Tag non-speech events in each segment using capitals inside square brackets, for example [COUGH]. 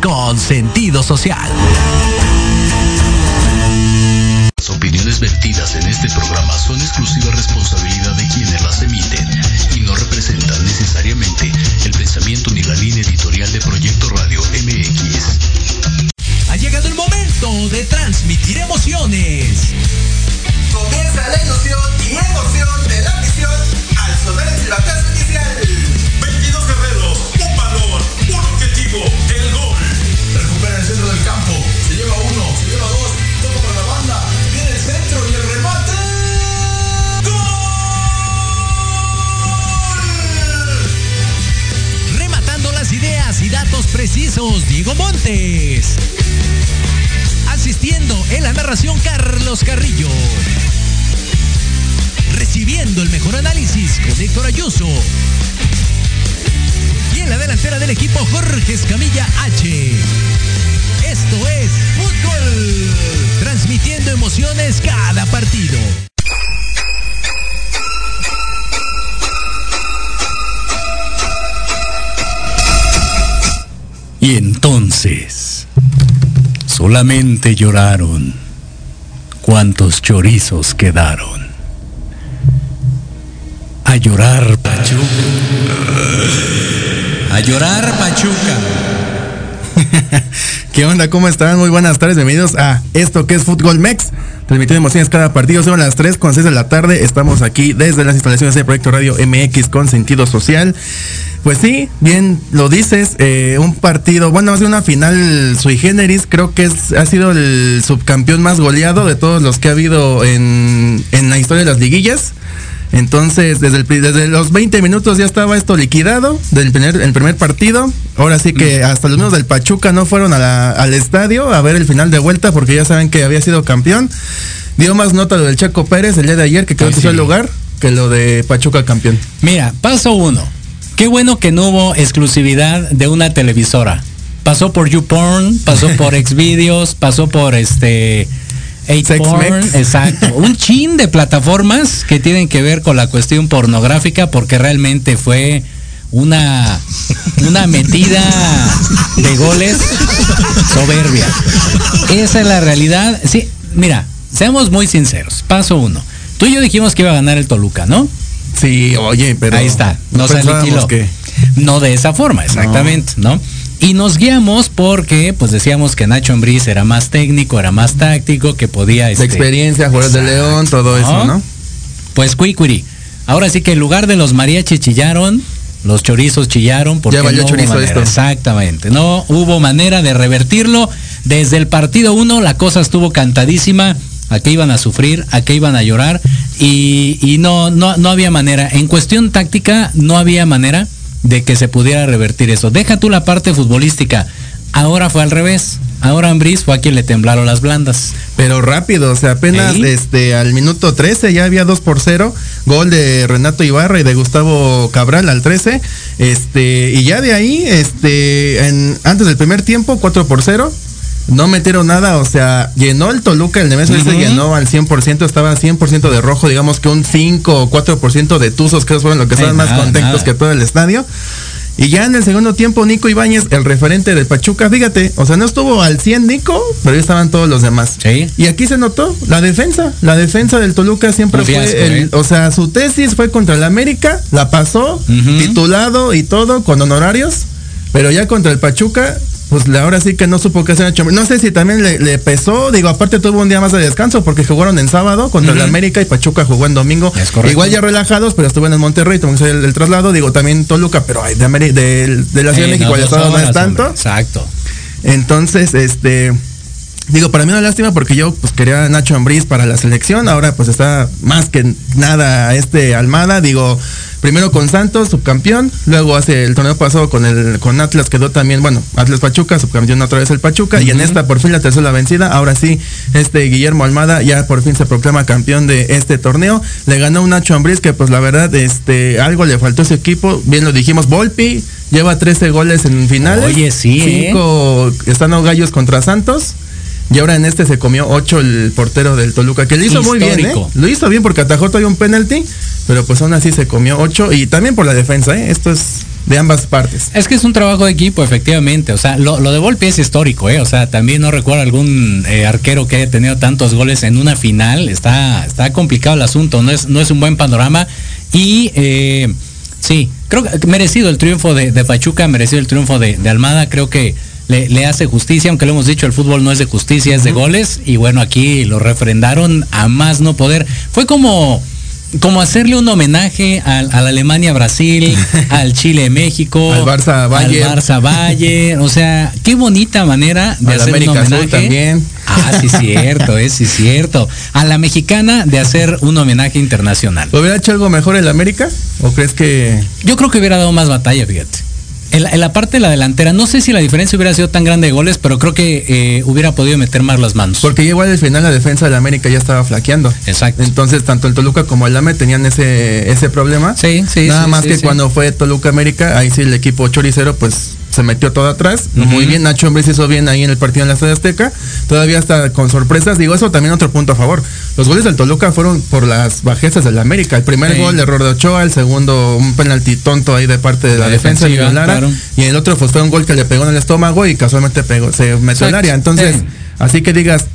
con sentido social. Las opiniones vertidas en este programa son exclusiva responsabilidad emociones cada partido. Y entonces, solamente lloraron cuántos chorizos quedaron. A llorar, Pachuca. A llorar, Pachuca. [LAUGHS] ¿Qué onda? ¿Cómo están? Muy buenas tardes, bienvenidos a esto que es Fútbol Mex. Transmitiendo emociones cada partido, son las 3 con 6 de la tarde. Estamos aquí desde las instalaciones de Proyecto Radio MX con sentido social. Pues sí, bien lo dices, eh, un partido, bueno, más de una final sui generis, creo que es, ha sido el subcampeón más goleado de todos los que ha habido en, en la historia de las liguillas. Entonces, desde, el, desde los 20 minutos ya estaba esto liquidado del primer, el primer partido. Ahora sí que hasta los mismos del Pachuca no fueron a la, al estadio a ver el final de vuelta porque ya saben que había sido campeón. Dio más nota lo del Chaco Pérez el día de ayer, que quedó en tercer lugar, que lo de Pachuca campeón. Mira, paso uno. Qué bueno que no hubo exclusividad de una televisora. Pasó por YouPorn, pasó por [LAUGHS] Xvideos, pasó por este... Porn, exacto. [LAUGHS] Un chin de plataformas que tienen que ver con la cuestión pornográfica porque realmente fue una, una metida de goles soberbia. Esa es la realidad. Sí, mira, seamos muy sinceros. Paso uno. Tú y yo dijimos que iba a ganar el Toluca, ¿no? Sí, oye, pero. Ahí está. No se aniquiló. Que... No de esa forma, exactamente, ¿no? ¿no? Y nos guiamos porque, pues decíamos que Nacho Ambriz era más técnico, era más táctico, que podía... Este, de experiencia, jugador de León, todo ¿no? eso, ¿no? Pues Cuicuri. Ahora sí que en lugar de los mariachis chillaron, los chorizos chillaron porque no chorizo manera, esto. Exactamente. No hubo manera de revertirlo. Desde el partido 1 la cosa estuvo cantadísima. A qué iban a sufrir, a qué iban a llorar. Y, y no, no, no había manera. En cuestión táctica, no había manera de que se pudiera revertir eso. Deja tú la parte futbolística. Ahora fue al revés. Ahora Ambriz fue a quien le temblaron las blandas. Pero rápido, o sea, apenas este al minuto 13 ya había 2 por 0, gol de Renato Ibarra y de Gustavo Cabral al 13. Este, y ya de ahí este en, antes del primer tiempo 4 por 0. No metieron nada, o sea, llenó el Toluca, el Nemesio uh -huh. se llenó al 100%, estaba 100% de rojo, digamos que un 5 o 4% de Tuzos, que fueron los que estaban más contentos que todo el estadio. Y ya en el segundo tiempo, Nico Ibáñez, el referente de Pachuca, fíjate, o sea, no estuvo al 100 Nico, pero ya estaban todos los demás. ¿Sí? Y aquí se notó la defensa. La defensa del Toluca siempre fue, fiasco, el, ¿eh? o sea, su tesis fue contra el América, la pasó, uh -huh. titulado y todo, con honorarios, pero ya contra el Pachuca, pues ahora sí que no supo qué hacer. No sé si también le, le, pesó, digo, aparte tuvo un día más de descanso porque jugaron en sábado contra uh -huh. el América y Pachuca jugó en domingo. Igual ya relajados, pero estuvo en el Monterrey, tuvo el, el, traslado, digo, también Toluca, pero ay, de, de, de, la Ciudad de México, no, no es tanto. Hombre. Exacto. Entonces, este. Digo, para mí una lástima porque yo pues quería a Nacho Ambriz para la selección, ahora pues está más que nada este Almada, digo, primero con Santos, subcampeón, luego hace el torneo pasado con el con Atlas quedó también, bueno, Atlas Pachuca, subcampeón otra vez el Pachuca, uh -huh. y en esta por fin la tercera vencida, ahora sí, este Guillermo Almada ya por fin se proclama campeón de este torneo, le ganó un Nacho Ambriz que pues la verdad, este, algo le faltó a ese equipo, bien lo dijimos, Volpi, lleva 13 goles en finales, Oye, sí, cinco ¿eh? están los gallos contra Santos. Y ahora en este se comió 8 el portero del Toluca, que lo hizo Histórico. muy bien, ¿eh? Lo hizo bien porque atajó todavía un penalti, pero pues aún así se comió 8 y también por la defensa, ¿eh? Esto es de ambas partes. Es que es un trabajo de equipo, efectivamente. O sea, lo, lo de Volpi es histórico, ¿eh? O sea, también no recuerdo algún eh, arquero que haya tenido tantos goles en una final. Está, está complicado el asunto, no es, no es un buen panorama. Y eh, sí, creo que merecido el triunfo de, de Pachuca, merecido el triunfo de, de Almada. Creo que le, le, hace justicia, aunque lo hemos dicho, el fútbol no es de justicia, es de goles. Y bueno, aquí lo refrendaron a más no poder. Fue como como hacerle un homenaje al, a la Alemania Brasil, [LAUGHS] al Chile México, al Barça Valle, al Barça Valle, o sea, qué bonita manera de hacer América un homenaje. También. Ah, sí [LAUGHS] cierto, es sí cierto. A la mexicana de hacer un homenaje internacional. ¿Hubiera hecho algo mejor el América? ¿O crees que Yo creo que hubiera dado más batalla, fíjate. En la, en la, parte de la delantera, no sé si la diferencia hubiera sido tan grande de goles, pero creo que eh, hubiera podido meter más las manos. Porque igual al final la defensa de la América ya estaba flaqueando. Exacto. Entonces, tanto el Toluca como el AME tenían ese, ese problema. Sí, sí. Nada sí, más sí, que sí. cuando fue Toluca América, ahí sí el equipo choricero, pues se metió todo atrás. Muy bien, Nacho Ambriz hizo bien ahí en el partido en la Estadio Azteca. Todavía está con sorpresas. Digo, eso también otro punto a favor. Los goles del Toluca fueron por las bajezas del América. El primer Sí. gol, error de Ochoa. El segundo, un penalti tonto ahí de parte de la, La defensa de Lara. claro. Y el otro pues, fue un gol que le pegó en el estómago y casualmente pegó, se metió al área. Entonces, Sí. así que digas,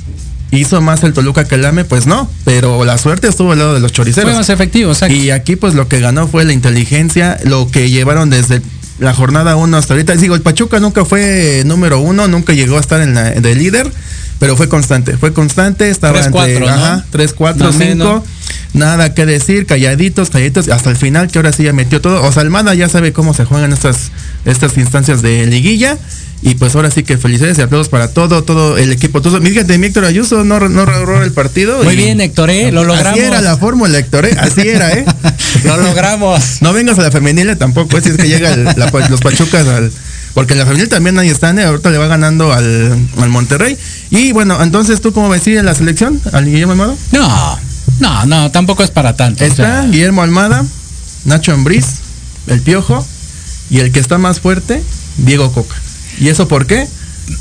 ¿hizo más el Toluca que el AME? Pues no. Pero la suerte estuvo al lado de los choriceros. Fue más efectivo, exacto. Y aquí pues lo que ganó fue la inteligencia, lo que llevaron desde la jornada 1 hasta ahorita. Digo, el Pachuca nunca fue número uno, nunca llegó a estar en la de líder, pero fue constante, fue constante, estaba Tres, entre, cuatro, ¿no? ajá, 3, 4, Más o 5. menos. Nada que decir, calladitos, calladitos, hasta el final que ahora sí ya metió todo. O sea, Almada ya sabe cómo se juegan estas, estas instancias de liguilla. Y pues ahora sí que felicidades y aplausos para todo, todo el equipo. Todo, fíjate, mi Héctor Ayuso no, no el partido. Muy y- bien, Héctor, ¿eh? lo logramos. Así era la fórmula, Héctor, ¿eh? Así era, ¿eh? [LAUGHS] lo logramos. No vengas a la femenil tampoco, ¿eh? si es que llega el- la- los Pachucas al. Porque la femenil también ahí están, ¿eh? ahorita le va ganando al, al Monterrey. Y bueno, entonces tú cómo ves ir en la selección, al Guillermo Almada. No, no, no, tampoco es para tanto. o Está sea, Guillermo Almada, Nacho Ambriz, el Piojo y el que está más fuerte, Diego Coca. ¿Y eso por qué?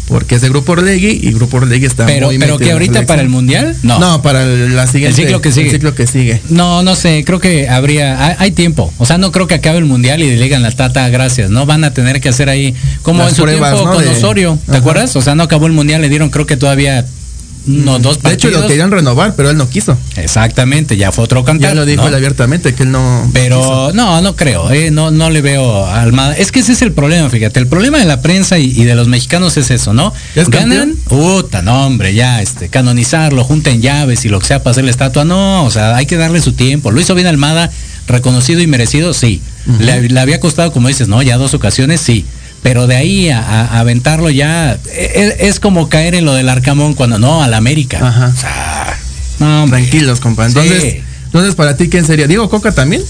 Porque es de Grupo Orlegui y Grupo Orlegui está pero, muy pero que ahorita para el mundial, no. No, para el- la siguiente, ciclo que sigue. el ciclo que sigue. No, no sé, creo que habría, hay, hay tiempo. O sea, no creo que acabe el mundial y le digan la tata gracias, ¿no? Van a tener que hacer ahí, como Las en su pruebas, tiempo ¿no? con de- Osorio, ¿te Ajá. acuerdas? O sea, no acabó el mundial, le dieron creo que todavía unos dos De hecho, lo querían renovar, pero él no quiso. Exactamente, ya fue otro cantar. Ya lo dijo ¿no? él abiertamente, que él no. Pero no, no creo, eh, no, no le veo a Almada. Es que ese es el problema, fíjate. El problema de la prensa y, y de los mexicanos es eso, ¿no? ¿Ya es Ganan, puta, no, hombre, ya, este, canonizarlo, junten llaves y lo que sea para hacer la estatua. No, o sea, hay que darle su tiempo. Lo hizo bien Almada, reconocido y merecido, sí. le, le había costado, como dices, ¿no? Ya dos ocasiones, sí. Pero de ahí a, a- aventarlo ya, es, es como caer en lo del Arcamón cuando no, al América. Ajá. O sea, no. Tranquilos, compa. Entonces, Sí. entonces, para ti, ¿quién sería? ¿Diego Coca también?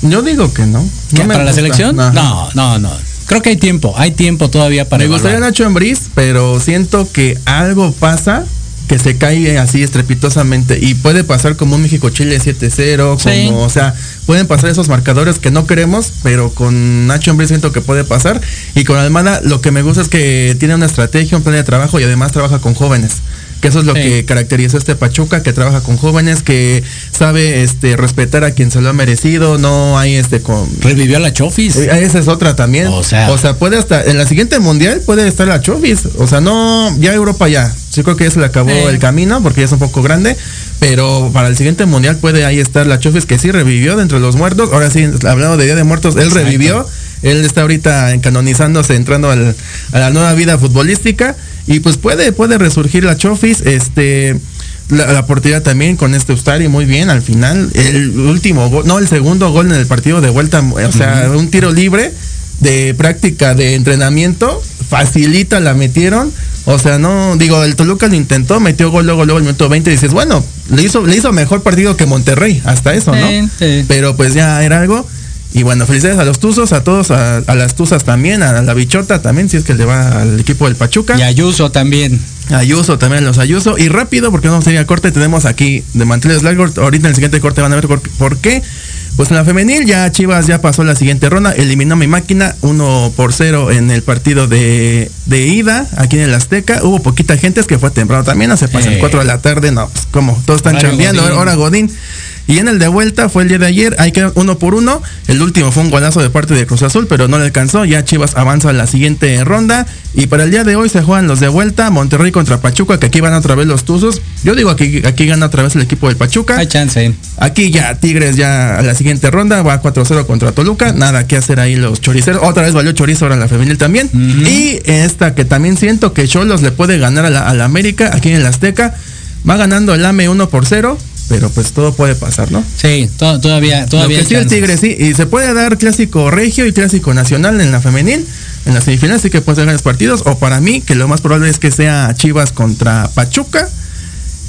Yo digo que no. ¿Qué, No ¿Para la selección? Ajá. No, no, no. Creo que hay tiempo, hay tiempo todavía para Me gustaría. Nacho Ambriz, pero siento que algo pasa que se cae así estrepitosamente y puede pasar como un México-Chile 7-0, como, o sea, pueden pasar esos marcadores que no queremos, pero con Nacho Ambriz siento que puede pasar y con Almada lo que me gusta es que tiene una estrategia, un plan de trabajo y además trabaja con jóvenes. Que eso es lo Sí. que caracterizó a este Pachuca, que trabaja con jóvenes, que sabe este respetar a quien se lo ha merecido, no hay este con Revivió a la Chofis. eh, Esa es otra también. O sea- puede hasta en la siguiente mundial puede estar la Chovis. O sea, no, ya Europa ya. Sí creo que ya se le acabó Sí. el camino porque ya es un poco grande. Pero para el siguiente mundial puede ahí estar la Chovis que sí revivió de entre los muertos. Ahora sí, hablando de Día de Muertos, él Exacto. revivió. Él está ahorita canonizándose, entrando al- a la nueva vida futbolística. Y pues puede, puede resurgir la Chofis. Este. La, la portería también con este Ustari muy bien al final. El último gol, no, el segundo gol en el partido de vuelta, o sea, un tiro libre de práctica de entrenamiento, facilita la metieron. O sea, no, digo, el Toluca lo intentó, metió gol luego, luego el minuto 20 y dices, bueno, le hizo, le hizo mejor partido que Monterrey, hasta eso, ¿no? Sí, sí. Pero pues ya era algo. Y bueno, felicidades a los Tuzos, a todos, a, a las Tuzas también, a la Bichota también, si es que le va al equipo del Pachuca. Y Ayuso también. Ayuso también, los Ayuso. Y rápido, porque vamos a ir al corte, tenemos aquí de manteles largos. Ahorita en el siguiente corte van a ver por, qué. Pues en la femenil ya Chivas ya pasó la siguiente ronda, eliminó a mi máquina 1 por 0 en el partido de, de ida aquí en el Azteca. Hubo poquita gente, es que fue temprano también, no se pasan Eh. 4 de la tarde, no, pues como todos están chambeando, ahora Godín. Y en el de vuelta fue el día de ayer, ahí quedó uno por uno. El último fue un golazo de parte de Cruz Azul, pero no le alcanzó. Ya Chivas avanza a la siguiente ronda. Y para el día de hoy se juegan los de vuelta, Monterrey contra Pachuca, que aquí van otra vez los Tuzos. Yo digo aquí, aquí gana otra vez el equipo del Pachuca. Hay chance. Aquí ya Tigres ya a la siguiente ronda va 4-0 contra Toluca. Nada que hacer ahí los choriceros. Otra vez valió chorizo ahora la femenil también. Y esta que también siento que Cholos le puede ganar a la, a la América aquí en el Azteca. Va ganando el AME 1 por 0. Pero pues todo puede pasar, ¿no? Sí, to- todavía, todavía. Lo que sí el. Tigre sí. Y se puede dar clásico regio y clásico nacional en la femenil. En la semifinal sí que puede ser grandes partidos. O para mí, que lo más probable es que sea Chivas contra Pachuca.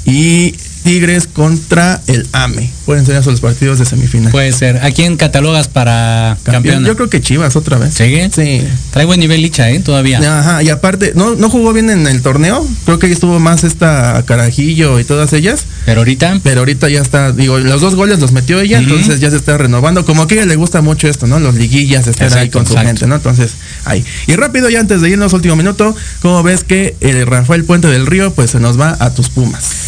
Y Tigres contra el AME. Pueden ser esos los partidos de semifinal. Puede ser. ¿A quién catalogas para Campeón. Yo creo que Chivas otra vez. ¿Sigue? Sí. Trae buen nivel Licha, ¿eh? Todavía. Ajá, y aparte, no, no jugó bien en el torneo. Creo que ahí estuvo más esta Carajillo y todas ellas. Pero ahorita. Pero ahorita ya está, digo, los dos goles los metió ella, entonces ya se está renovando. Como que a ella le gusta mucho esto, ¿no? Los liguillas, estar ahí Exacto, con su gente, ¿no? Entonces, ahí. Y rápido, ya antes de irnos, último minuto, ¿cómo ves que el Rafael Puente del Río, pues se nos va a tus Pumas?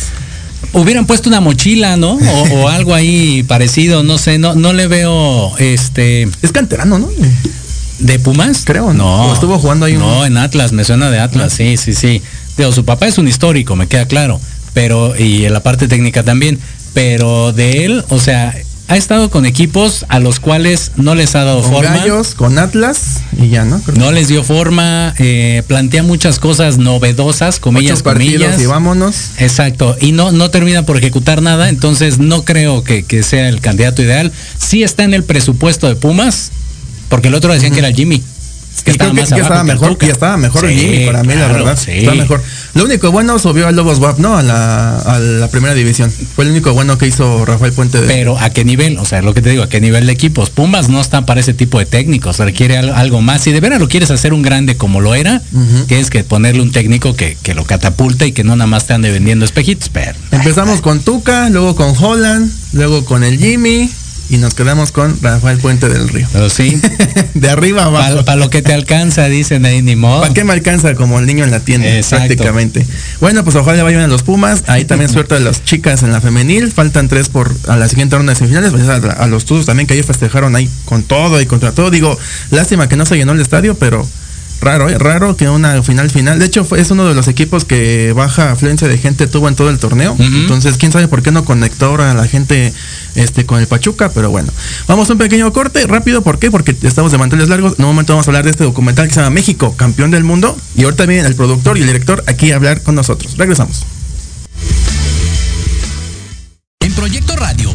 Hubieran puesto una mochila, ¿no? O, o [LAUGHS] algo ahí parecido, no sé, no, no le veo este Es canterano, ¿no? de Pumas. Creo, ¿no? No. Estuvo jugando ahí un- No, en Atlas, me suena de Atlas, sí, sí, sí. Digo, su papá es un histórico, me queda claro. Pero, y en la parte técnica también. Pero de él, o sea, ha estado con equipos a los cuales no les ha dado Con forma. Gallos, con Atlas y ya, ¿no? Creo que No les dio forma, eh, plantea muchas cosas novedosas, comillas, ocho comillas. y vámonos. Exacto, y no, no termina por ejecutar nada, entonces no creo que, que sea el candidato ideal. Sí está en el presupuesto de Pumas, porque el otro decían que era Jimmy. Que Y creo que, estaba mejor, que estaba mejor Sí, Jimmy, para mí, la verdad. sí. Está mejor. Lo único bueno subió al Lobos WAP, ¿no? A la, a la primera división. Fue el único bueno que hizo Rafael Puente de Pero a qué nivel, o sea, lo que te digo, a qué nivel de equipos. Pumas no están para ese tipo de técnicos, requiere al- algo más. Si de veras lo quieres hacer un grande como lo era, tienes que ponerle un técnico que, que lo catapulte y que no nada más te ande vendiendo espejitos, pero Empezamos con Tuca, luego con Holland, luego con el Jimmy y nos quedamos con Rafael Puente del Río. pero sí, [LAUGHS] de arriba abajo. para lo que te alcanza, dicen ahí, ni modo. ¿Para qué me alcanza como el niño en la tienda? Exacto. Prácticamente. Bueno, pues ojalá vayan a los Pumas. Ahí también suerte a las chicas en la femenil. Faltan tres por a la siguiente ronda de semifinales. Pues a, a los Tuzos también que ayer festejaron ahí con todo y contra todo. Digo, lástima que no se llenó el estadio, pero raro, ¿eh? raro que una final final. De hecho, fue, es uno de los equipos que baja afluencia de gente tuvo en todo el torneo. Entonces, quién sabe por qué no conectó ahora a la gente este con el Pachuca, pero bueno. Vamos a un pequeño corte, rápido, ¿por qué? Porque estamos de manteles largos. En un momento vamos a hablar de este documental que se llama México, campeón del mundo. Y ahorita viene el productor y el director aquí a hablar con nosotros. Regresamos. En Proyecto Radio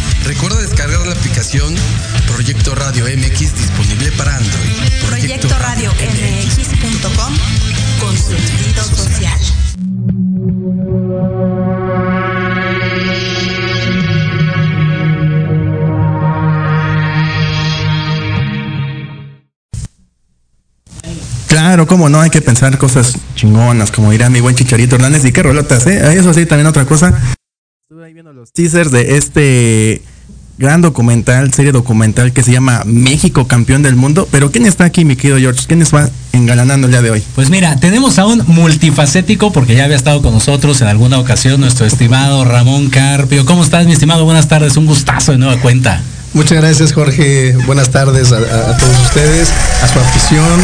Recuerda descargar la aplicación Proyecto Radio MX disponible para Android. Proyecto Radio MX.com con sentido social. Claro, cómo no, hay que pensar cosas chingonas, como dirá mi buen Chicharito Hernández. Y qué rolotas, ¿eh? Eso sí, también otra cosa. Estuve ahí viendo los teasers de este gran documental, serie documental que se llama México Campeón del Mundo. Pero ¿quién está aquí, mi querido George? ¿Quién nos va engalanando el día de hoy? Pues mira, tenemos a un multifacético porque ya había estado con nosotros en alguna ocasión nuestro estimado Ramón Carpio. ¿Cómo estás, mi estimado? Buenas tardes, un gustazo de nueva cuenta. Muchas gracias Jorge, buenas tardes a, todos ustedes, a su afición,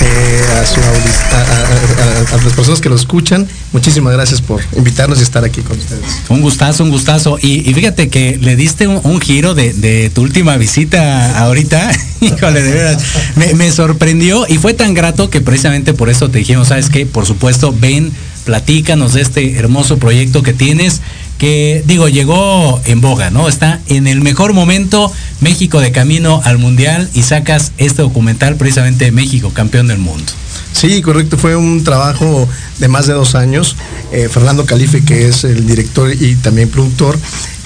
eh, a, su a- las personas que lo escuchan. Muchísimas gracias por invitarnos y estar aquí con ustedes. Un gustazo, un gustazo. Y, fíjate que le diste un, giro de, tu última visita ahorita. [LAUGHS] Híjole, de veras. Me, me sorprendió y fue tan grato que precisamente por eso te dijimos, ¿sabes qué? Por supuesto, ven, platícanos de este hermoso proyecto que tienes. Que digo, llegó en boga, ¿no? Está en el mejor momento México de camino al Mundial y sacas este documental precisamente de México, campeón del mundo. Sí, correcto, fue un trabajo de más de dos años. Eh, Fernando Calife, que es el director y también productor,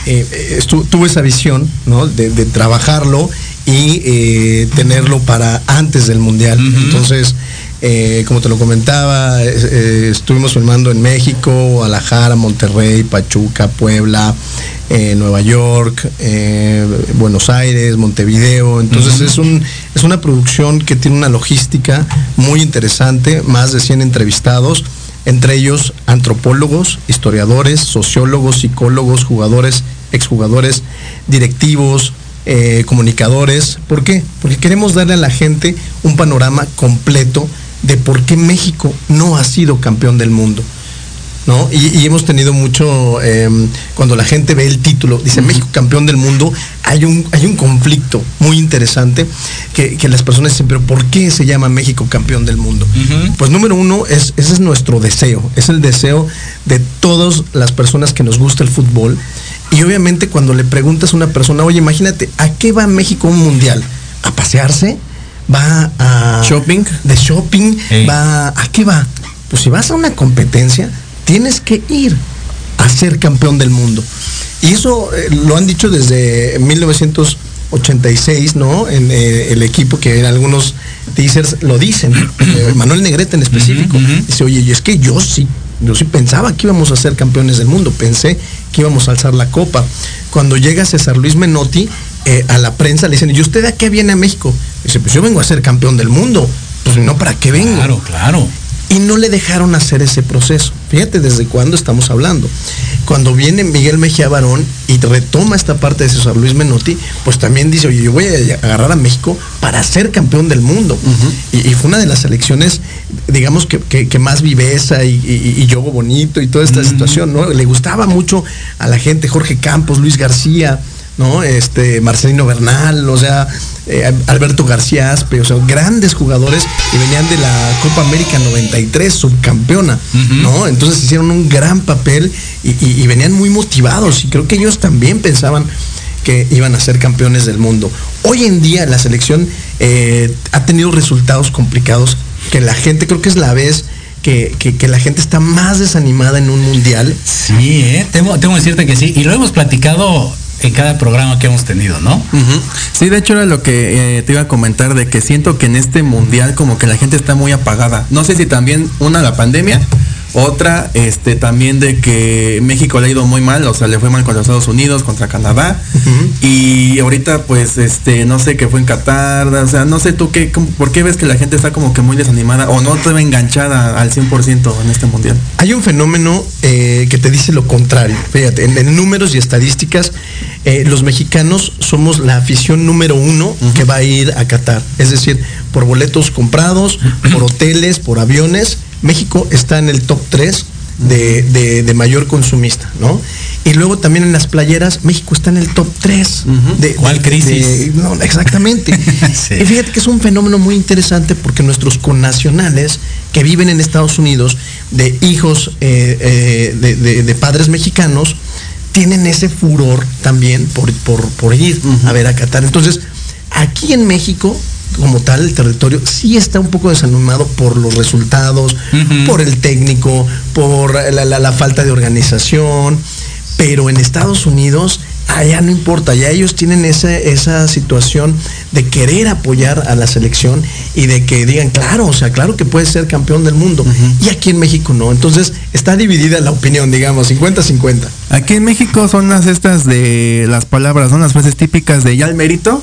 eh, eh, tuvo esa visión ¿no? de, de trabajarlo y eh, tenerlo para antes del Mundial. Entonces, eh, como te lo comentaba, eh, estuvimos filmando en México, Guadalajara, Monterrey, Pachuca, Puebla, eh, Nueva York, Buenos Aires, Montevideo. Entonces es, un, es una producción que tiene una logística muy interesante, más de 100 entrevistados, entre ellos antropólogos, historiadores, sociólogos, psicólogos, jugadores, exjugadores, directivos, comunicadores. ¿Por qué? Porque queremos darle a la gente un panorama completo de por qué México no ha sido campeón del mundo. ¿no? Y, y hemos tenido mucho, eh, cuando la gente ve el título, dice México campeón del mundo, hay un, hay un conflicto muy interesante que, que las personas dicen, pero ¿por qué se llama México campeón del mundo? Pues número uno, es, ese es nuestro deseo, es el deseo de todas las personas que nos gusta el fútbol. Y obviamente cuando le preguntas a una persona, oye, imagínate, ¿a qué va México un mundial? ¿A pasearse? ¿Va a... Shopping. De shopping? Ey. ¿Va a qué va? Pues si vas a una competencia, tienes que ir a ser campeón del mundo. Y eso eh, lo han dicho desde 1986, ¿no? En eh, el equipo que en algunos teasers lo dicen. [COUGHS] Eh, Manuel Negrete en específico. Dice, oye, y es que yo sí, yo sí pensaba que íbamos a ser campeones del mundo. Pensé que íbamos a alzar la copa. Cuando llega César Luis Menotti, a la prensa le dicen, ¿y usted a qué viene a México? Dice, pues yo vengo a ser campeón del mundo. Pues no, ¿para qué vengo? Claro, claro. y no le dejaron hacer ese proceso. Fíjate desde cuándo estamos hablando. Cuando viene Miguel Mejía Barón y retoma esta parte de César Luis Menotti, pues también dice, oye, yo voy a agarrar a México para ser campeón del mundo. y, y fue una de las selecciones, digamos, que, que- que más viveza y, y, y yogo bonito y toda esta situación, ¿no? Le gustaba mucho a la gente, Jorge Campos, Luis García, ¿no? Este, Marcelino Bernal, o sea, eh, Alberto García Aspe, o sea, grandes jugadores y venían de la Copa América 93, subcampeona, ¿no? Entonces hicieron un gran papel y, y- y venían muy motivados y creo que ellos también pensaban que iban a ser campeones del mundo. Hoy en día la selección eh, ha tenido resultados complicados que la gente, creo que es la vez que, que- que la gente está más desanimada en un mundial. Sí, ¿eh? Tengo, tengo que decirte que sí. Y lo hemos platicado en cada programa que hemos tenido, ¿no? Ujú. Sí, de hecho era lo que eh, te iba a comentar de que siento que en este mundial como que la gente está muy apagada. No sé si también una la pandemia, otra este también de que México le ha ido muy mal, o sea, le fue mal contra Estados Unidos, contra Canadá y ahorita pues este no sé qué fue en Qatar, o sea, no sé tú qué cómo- por qué ves que la gente está como que muy desanimada o no está enganchada al 100% en este mundial. Hay un fenómeno eh, que te dice lo contrario. Fíjate, en, en números y estadísticas, eh, los mexicanos somos la afición número uno que va a ir a Qatar. Es decir, por boletos comprados, por hoteles, por aviones, México está en el top 3 de, de- de mayor consumista, ¿no? Y luego también en las playeras, México está en el top 3. de, ¿Cuál crisis? no, exactamente. [LAUGHS] Sí. Y fíjate que es un fenómeno muy interesante porque nuestros connacionales que viven en Estados Unidos, de hijos eh, eh, de padres mexicanos tienen ese furor también por, por, por ir a ver a Qatar. Entonces, aquí en México, como tal, el territorio sí está un poco desanimado por los resultados, por el técnico, por la, la- la falta de organización, pero en Estados Unidos, allá no importa, ya ellos tienen esa, esa situación de querer apoyar a la selección y de que digan, claro, o sea, claro que puede ser campeón del mundo. Y aquí en México no. Entonces, está dividida la opinión, digamos, 50-50. Aquí en México son las estas de las palabras, son las frases típicas de ya el mérito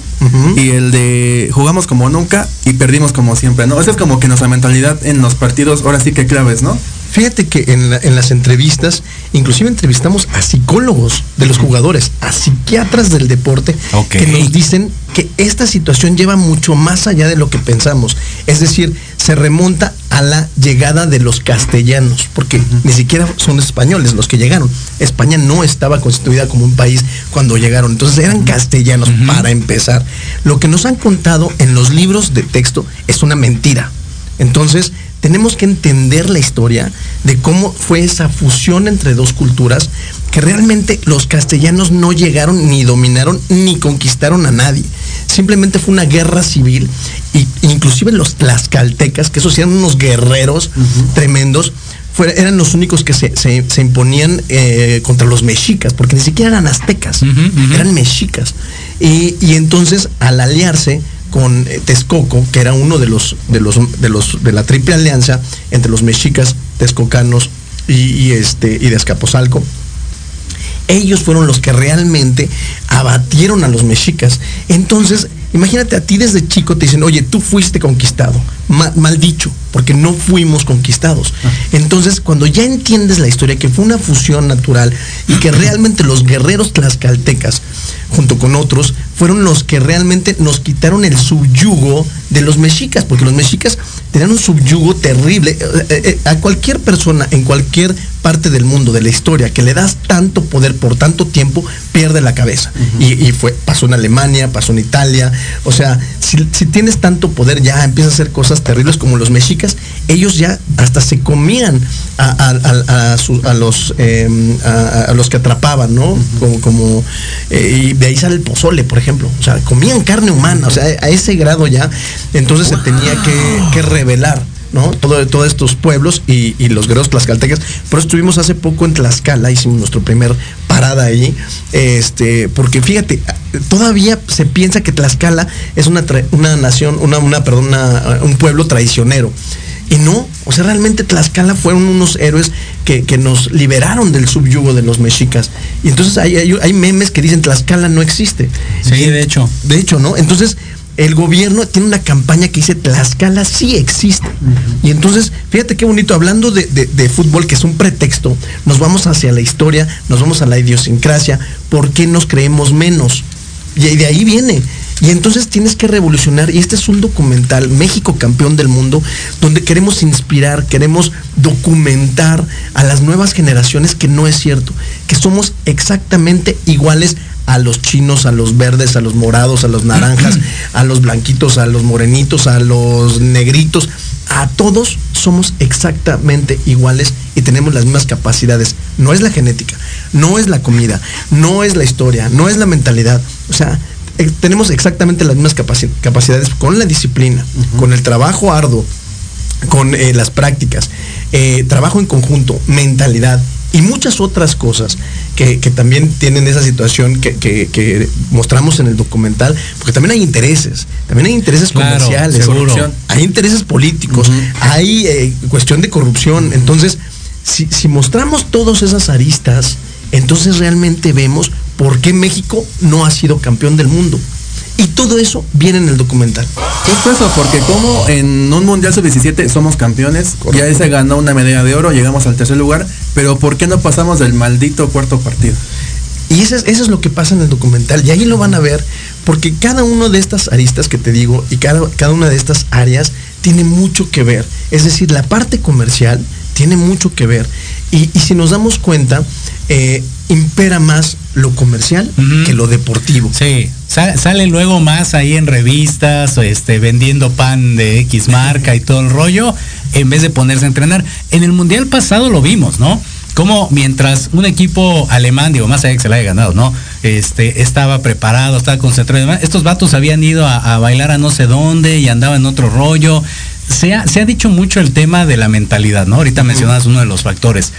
y el de jugamos como nunca y perdimos como siempre, ¿no? Esa es como que nuestra mentalidad en los partidos ahora sí que claves, ¿no? Fíjate que en, la- en las entrevistas, inclusive entrevistamos a psicólogos de los jugadores, a psiquiatras del deporte, que nos dicen que esta situación lleva mucho más allá de lo que pensamos. Es decir, se remonta a la llegada de los castellanos, porque ni siquiera son españoles los que llegaron. España no estaba constituida como un país cuando llegaron, entonces eran castellanos para empezar. Lo que nos han contado en los libros de texto es una mentira. Entonces, tenemos que entender la historia de cómo fue esa fusión entre dos culturas, que realmente los castellanos no llegaron ni dominaron ni conquistaron a nadie. Simplemente fue una guerra civil y inclusive los tlaxcaltecas, que esos eran unos guerreros tremendos, eran los únicos que se, se- se imponían eh, contra los mexicas, porque ni siquiera eran aztecas, eran mexicas. Y, y entonces, al aliarse con eh, Texcoco, que era uno de los, de los, de los, de la triple alianza entre los mexicas, texcocanos y, y este, y de Azcapotzalco, ellos fueron los que realmente abatieron a los mexicas. Entonces, imagínate a ti desde chico te dicen, oye, tú fuiste conquistado. Ma- mal dicho, porque no fuimos conquistados. Entonces, cuando ya entiendes la historia, que fue una fusión natural y que realmente los guerreros tlaxcaltecas, junto con otros, fueron los que realmente nos quitaron el subyugo de los mexicas, porque los mexicas tenían un subyugo terrible. Eh, eh, eh, a cualquier persona en cualquier parte del mundo, de la historia, que le das tanto poder por tanto tiempo, pierde la cabeza. y, y fue, pasó en Alemania, pasó en Italia. O sea, si, si tienes tanto poder, ya empiezas a hacer cosas terribles como los mexicas. Ellos ya hasta se comían a, a- a- a su- a los, eh, a, a los que atrapaban, ¿no? Como, como eh, y de ahí sale el pozole, por ejemplo. O sea, comían carne humana, o sea, a ese grado ya. Entonces se tenía que, que revelar. ¿No? Todo, todos estos pueblos y, y los guerreros tlaxcaltecas. Por eso estuvimos hace poco en Tlaxcala, hicimos nuestro primer parada ahí, este, porque fíjate, todavía se piensa que Tlaxcala es una, una nación, una, una, perdón, una- un pueblo traicionero. Y no, o sea, realmente Tlaxcala fueron unos héroes que, que nos liberaron del subyugo de los mexicas. Y entonces hay, hay, hay memes que dicen Tlaxcala no existe. Sí, Y- de hecho. de hecho, ¿no? Entonces, el gobierno tiene una campaña que dice Tlaxcala sí existe. Y entonces, fíjate qué bonito, hablando de, de- de fútbol, que es un pretexto, nos vamos hacia la historia, nos vamos a la idiosincrasia, ¿por qué nos creemos menos? Y de ahí viene. Y entonces tienes que revolucionar, y este es un documental, México campeón del mundo, donde queremos inspirar, queremos documentar a las nuevas generaciones que no es cierto, que somos exactamente iguales a los chinos, a los verdes, a los morados, a los naranjas, [CLEARS THROAT] a los blanquitos, a los morenitos, a los negritos, a todos somos exactamente iguales y tenemos las mismas capacidades. No es la genética, no es la comida, no es la historia, no es la mentalidad. O sea, eh, tenemos exactamente las mismas capaci- capacidades con la disciplina, con el trabajo arduo, con eh, las prácticas, eh, trabajo en conjunto, mentalidad y muchas otras cosas que, que también tienen esa situación que, que- que mostramos en el documental, porque también hay intereses, también hay intereses Claro, comerciales, seguro. hay intereses políticos, hay eh, cuestión de corrupción. Entonces, si, si mostramos todas esas aristas, entonces realmente vemos por qué México no ha sido campeón del mundo. Y todo eso viene en el documental. Justo eso, porque como en un Mundial Sub-17 somos campeones, ya se ganó una medalla de oro, llegamos al tercer lugar, pero ¿por qué no pasamos del maldito cuarto partido? Y eso es, eso es lo que pasa en el documental. Y ahí lo van a ver, porque cada una de estas aristas que te digo y cada, cada una de estas áreas tiene mucho que ver. Es decir, la parte comercial tiene mucho que ver. Y, y si nos damos cuenta, eh, impera más lo comercial que lo deportivo. Sí, sa- sale luego más ahí en revistas, este, vendiendo pan de X marca y todo el rollo. en vez de ponerse a entrenar. En el Mundial pasado lo vimos, ¿no? Como mientras un equipo alemán, digo, más allá que se la haya ganado, ¿no? Este, estaba preparado, estaba concentrado. Estos vatos habían ido a, bailar a no sé dónde y andaban en otro rollo. Se ha, se ha dicho mucho el tema de la mentalidad, ¿no? Ahorita mencionas uno de los factores.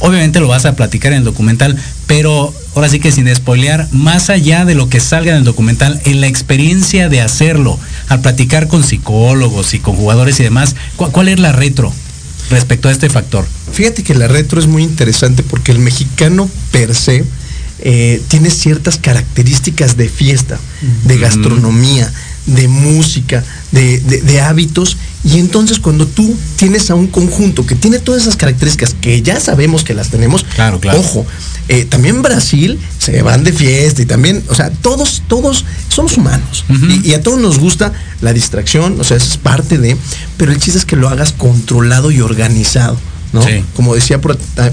Obviamente lo vas a platicar en el documental, pero ahora sí que sin spoilear, más allá de lo que salga en el documental, en la experiencia de hacerlo, al platicar con psicólogos y con jugadores y demás, ¿cuál, es la retro respecto a este factor? Fíjate que la retro es muy interesante porque el mexicano per se eh, tiene ciertas características de fiesta, de gastronomía, de música, de, hábitos. Y entonces cuando tú tienes a un conjunto que tiene todas esas características que ya sabemos que las tenemos, claro, claro. ojo, eh, también Brasil se van de fiesta y también, o sea, todos, todos somos humanos y, a todos nos gusta la distracción, o sea, es parte de, pero el chiste es que lo hagas controlado y organizado. ¿no? Como decía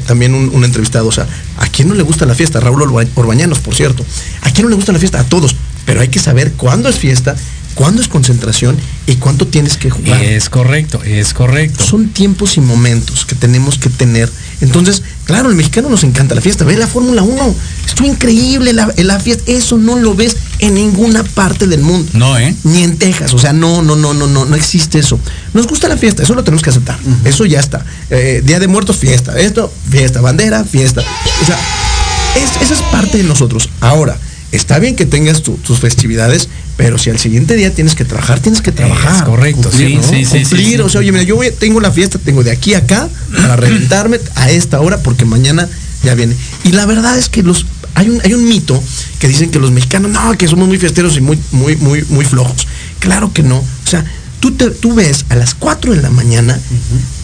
también un, entrevistado, o sea, ¿a quién no le gusta la fiesta? Raúl Orbañanos, por cierto. ¿A quién no le gusta la fiesta? A todos. Pero hay que saber cuándo es fiesta cuándo es concentración y cuánto tienes que jugar. Es correcto, es correcto. Son tiempos y momentos que tenemos que tener. Entonces, claro, el mexicano nos encanta la fiesta. Ve la Fórmula 1. Estuvo increíble la, la, fiesta. Eso no lo ves en ninguna parte del mundo. No, ¿eh? Ni en Texas. O sea, no, no, no, no, no, no existe eso. Nos gusta la fiesta, eso lo tenemos que aceptar. Eso ya está. Eh, Día de Muertos, fiesta. Esto, fiesta. Bandera, fiesta. O sea, es, esa es parte de nosotros. Ahora, está bien que tengas tus festividades, pero si al siguiente día tienes que trabajar, tienes que trabajar. Es correcto, sí, sí, sí, O sea, oye, mira, yo tengo la fiesta, tengo de aquí a acá para [CLEARS THROAT] reventarme a esta hora porque mañana ya viene. Y la verdad es que los hay un, hay un mito que dicen que los mexicanos, no, que somos muy fiesteros y muy, muy, muy, muy flojos. Claro que no. O sea, tú, te, tú ves a las 4 de la mañana,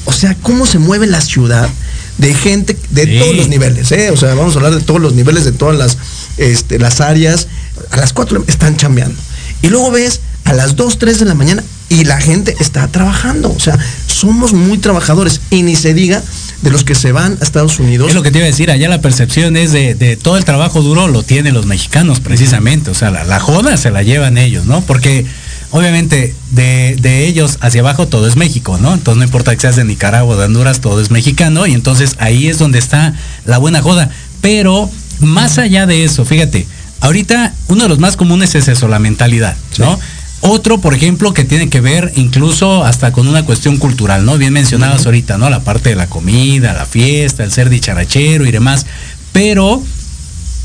o sea, cómo se mueve la ciudad de gente de todos los niveles, ¿eh? O sea, vamos a hablar de todos los niveles, de todas las este, las áreas, a las 4 están chambeando. Y luego ves a las 2, 3 de la mañana y la gente está trabajando. O sea, somos muy trabajadores. Y ni se diga de los que se van a Estados Unidos. Es lo que te iba a decir, allá la percepción es de, todo el trabajo duro lo tienen los mexicanos precisamente. O sea, la, joda se la llevan ellos, ¿no? Porque obviamente de, de, ellos hacia abajo todo es México, ¿no? Entonces no importa que seas de Nicaragua o de Honduras, todo es mexicano. Y entonces ahí es donde está la buena joda. Pero más allá de eso, fíjate, ahorita uno de los más comunes es eso, la mentalidad, ¿no? Otro, por ejemplo, que tiene que ver incluso hasta con una cuestión cultural, ¿no? Bien mencionabas ahorita, ¿no? La parte de la comida, la fiesta, el ser dicharachero y demás. Pero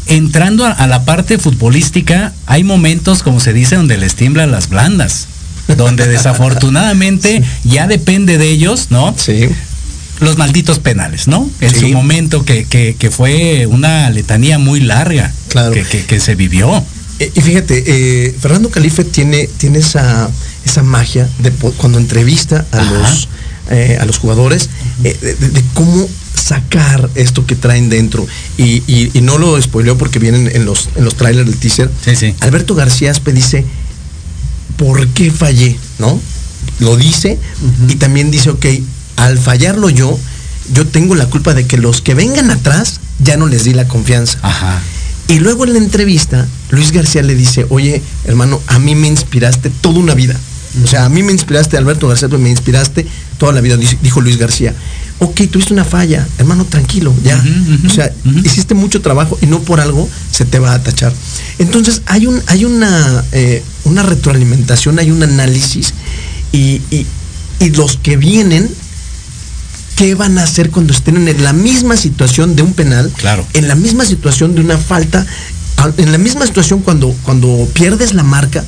entrando a, la parte futbolística, hay momentos, como se dice, donde les tiemblan las blandas. Donde [LAUGHS] desafortunadamente ya depende de ellos, ¿no? Sí los malditos penales, ¿no? En su momento que, fue una letanía muy larga claro. que, se vivió. Eh, y fíjate, eh, Fernando Calife tiene, tiene esa, esa magia de cuando entrevista a los, eh, a los jugadores, de, cómo sacar esto que traen dentro. Y, no lo spoileó porque vienen en los, en los trailers del teaser. Sí, sí. Alberto García Aspe dice, ¿por qué fallé? ¿No? Lo dice y también dice, ok, al fallarlo yo, yo tengo la culpa de que los que vengan atrás ya no les di la confianza. Ajá. Y luego en la entrevista, Luis García le dice, oye, hermano, a mí me inspiraste toda una vida. O sea, a mí me inspiraste, Alberto García, me inspiraste toda la vida, dijo Luis García. Ok, tuviste una falla, hermano, tranquilo, ya. o sea, hiciste mucho trabajo y no por algo se te va a tachar. Entonces, hay, un, hay una, eh, una retroalimentación, hay un análisis y, y los que vienen ¿qué van a hacer cuando estén en la misma situación de un penal? Claro. En la misma situación de una falta, en la misma situación cuando, cuando pierdes la marca,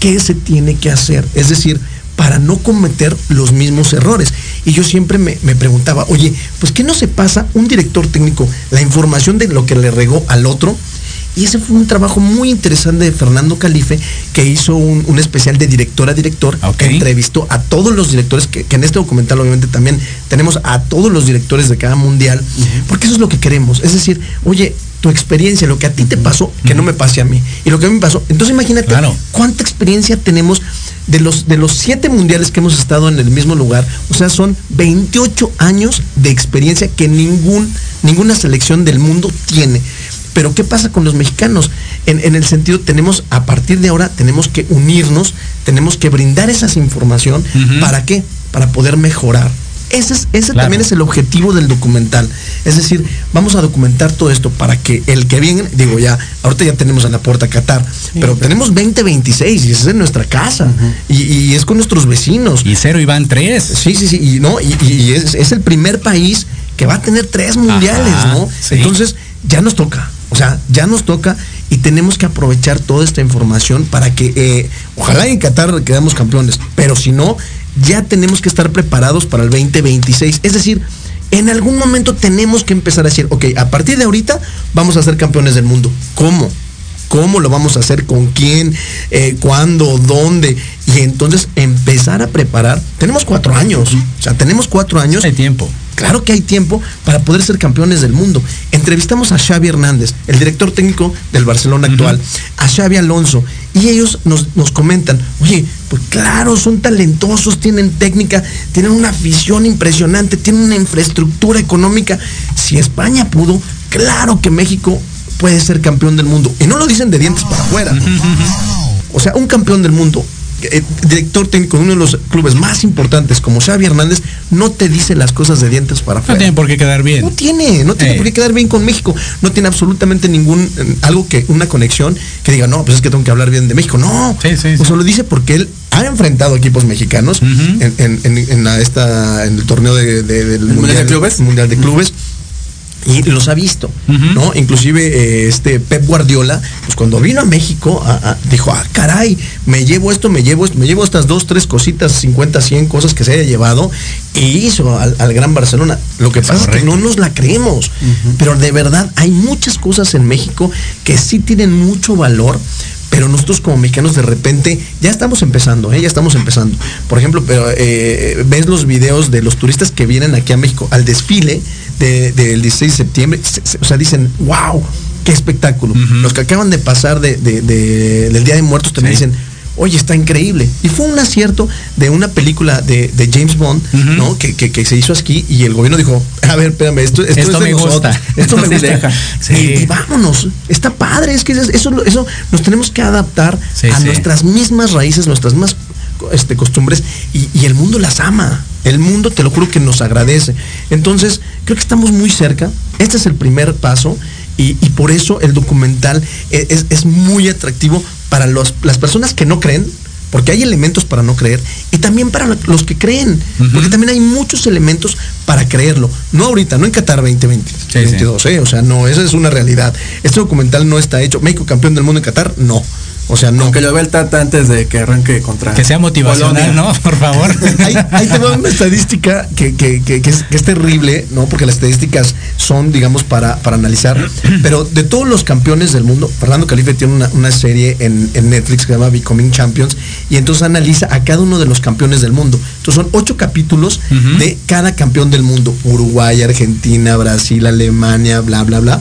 ¿qué se tiene que hacer? Es decir, para no cometer los mismos errores. Y yo siempre me, me, preguntaba, oye, pues ¿qué no se pasa un director técnico la información de lo que le regó al otro? Y ese fue un trabajo muy interesante de Fernando Calife, que hizo un, especial de director a director, que entrevistó a todos los directores, que, en este documental obviamente también tenemos a todos los directores de cada mundial, porque eso es lo que queremos. Es decir, oye, tu experiencia, lo que a ti te pasó, que no me pase a mí. Y lo que a mí me pasó. Entonces imagínate cuánta experiencia tenemos de los, de los siete mundiales que hemos estado en el mismo lugar. O sea, son 28 años de experiencia que ningún, ninguna selección del mundo tiene. Pero ¿qué pasa con los mexicanos? En, el sentido, tenemos, a partir de ahora, tenemos que unirnos, tenemos que brindar esa información. ¿Para qué? Para poder mejorar ese, es, ese Claro. también es el objetivo del documental. Es decir, vamos a documentar todo esto para que el que viene, digo ya, ahorita ya tenemos en la puerta Qatar, pero tenemos 2026 y es nuestra casa. y, y es con nuestros vecinos. Y cero y van tres. Sí, sí, sí. Y no, y, y es, es el primer país que va a tener tres mundiales, Ajá, ¿no? sí. Entonces, ya nos toca. O sea, ya nos toca y tenemos que aprovechar toda esta información para que, eh, ojalá en Qatar quedamos campeones, pero si no, ya tenemos que estar preparados para el 2026. Es decir, en algún momento tenemos que empezar a decir, ok, a partir de ahorita vamos a ser campeones del mundo. ¿Cómo? ¿Cómo lo vamos a hacer? ¿Con quién? Eh, ¿Cuándo? ¿Dónde? Y entonces empezar a preparar. Tenemos cuatro años. O sea, tenemos cuatro años. Hay tiempo. Claro que hay tiempo para poder ser campeones del mundo. Entrevistamos a Xavi Hernández, el director técnico del Barcelona actual, a Xavi Alonso, y ellos nos, nos comentan, oye, pues claro, son talentosos, tienen técnica, tienen una afición impresionante, tienen una infraestructura económica. Si España pudo, claro que México puede ser campeón del mundo. Y no lo dicen de dientes para afuera. O sea, un campeón del mundo, eh, director técnico de uno de los clubes más importantes como Xavi Hernández, no te dice las cosas de dientes para No afuera. tiene por qué quedar bien. No tiene, no tiene Eh. por qué quedar bien con México. No tiene absolutamente ningún, eh, algo que, una conexión que diga, no, pues es que tengo que hablar bien de México. No. Sí, sí, O sí. lo dice porque él ha enfrentado equipos mexicanos en, en- en- en la- esta, en el torneo de- de- del Mundial de Clubes? Mundial de Clubes. Y los ha visto. ¿no? Inclusive eh, este Pep Guardiola, pues cuando vino a México, a- a- dijo, ah, caray, me llevo esto, me llevo esto, me llevo estas dos, tres cositas, 50, 100 cosas que se haya llevado, y hizo al, al Gran Barcelona. Lo que pasa es que no nos la creemos, pero de verdad hay muchas cosas en México que sí tienen mucho valor. Pero nosotros como mexicanos de repente ya estamos empezando, ¿eh? ya estamos empezando. Por ejemplo, pero eh, ves los videos de los turistas que vienen aquí a México al desfile de- del 16 de septiembre, se- se- o sea, dicen, wow, qué espectáculo. Los que acaban de pasar de- de- de- del Día de Muertos también Sí. dicen, oye, está increíble. Y fue un acierto de una película de, de James Bond. ¿no? Que, que- que se hizo aquí y el gobierno dijo, a ver, espérame, esto, esto, Esto es de me nosotros, gusta. Esto me gusta. deja. Sí. Y, y vámonos. Está padre, es que eso, eso, eso nos tenemos que adaptar Sí, a sí. nuestras mismas raíces, nuestras más este, costumbres y, y el mundo las ama. El mundo, te lo juro que nos agradece. Entonces, creo que estamos muy cerca. Este es el primer paso y, y por eso el documental e- es, es muy atractivo para los- las personas que no creen, porque hay elementos para no creer, y también para lo- los que creen, porque también hay muchos elementos para creerlo. No ahorita, no en Qatar 2020, sí. 22, ¿eh? o sea, no, esa es una realidad. Este documental no está hecho. México campeón del mundo en Qatar, no. O sea, no. Aunque lo vea el Tata antes de que arranque contra. Que sea motivacional. ¿no? Por favor. [LAUGHS] Te va una estadística que, que- que- es, que es terrible, ¿no? Porque las estadísticas son, digamos, para, para analizar. Pero de todos los campeones del mundo, Fernando Calife tiene una, una serie en, en Netflix que se llama Becoming Champions y entonces analiza a cada uno de los campeones del mundo. Entonces son ocho capítulos de cada campeón del mundo. Uruguay, Argentina, Brasil, Alemania, bla, bla, bla.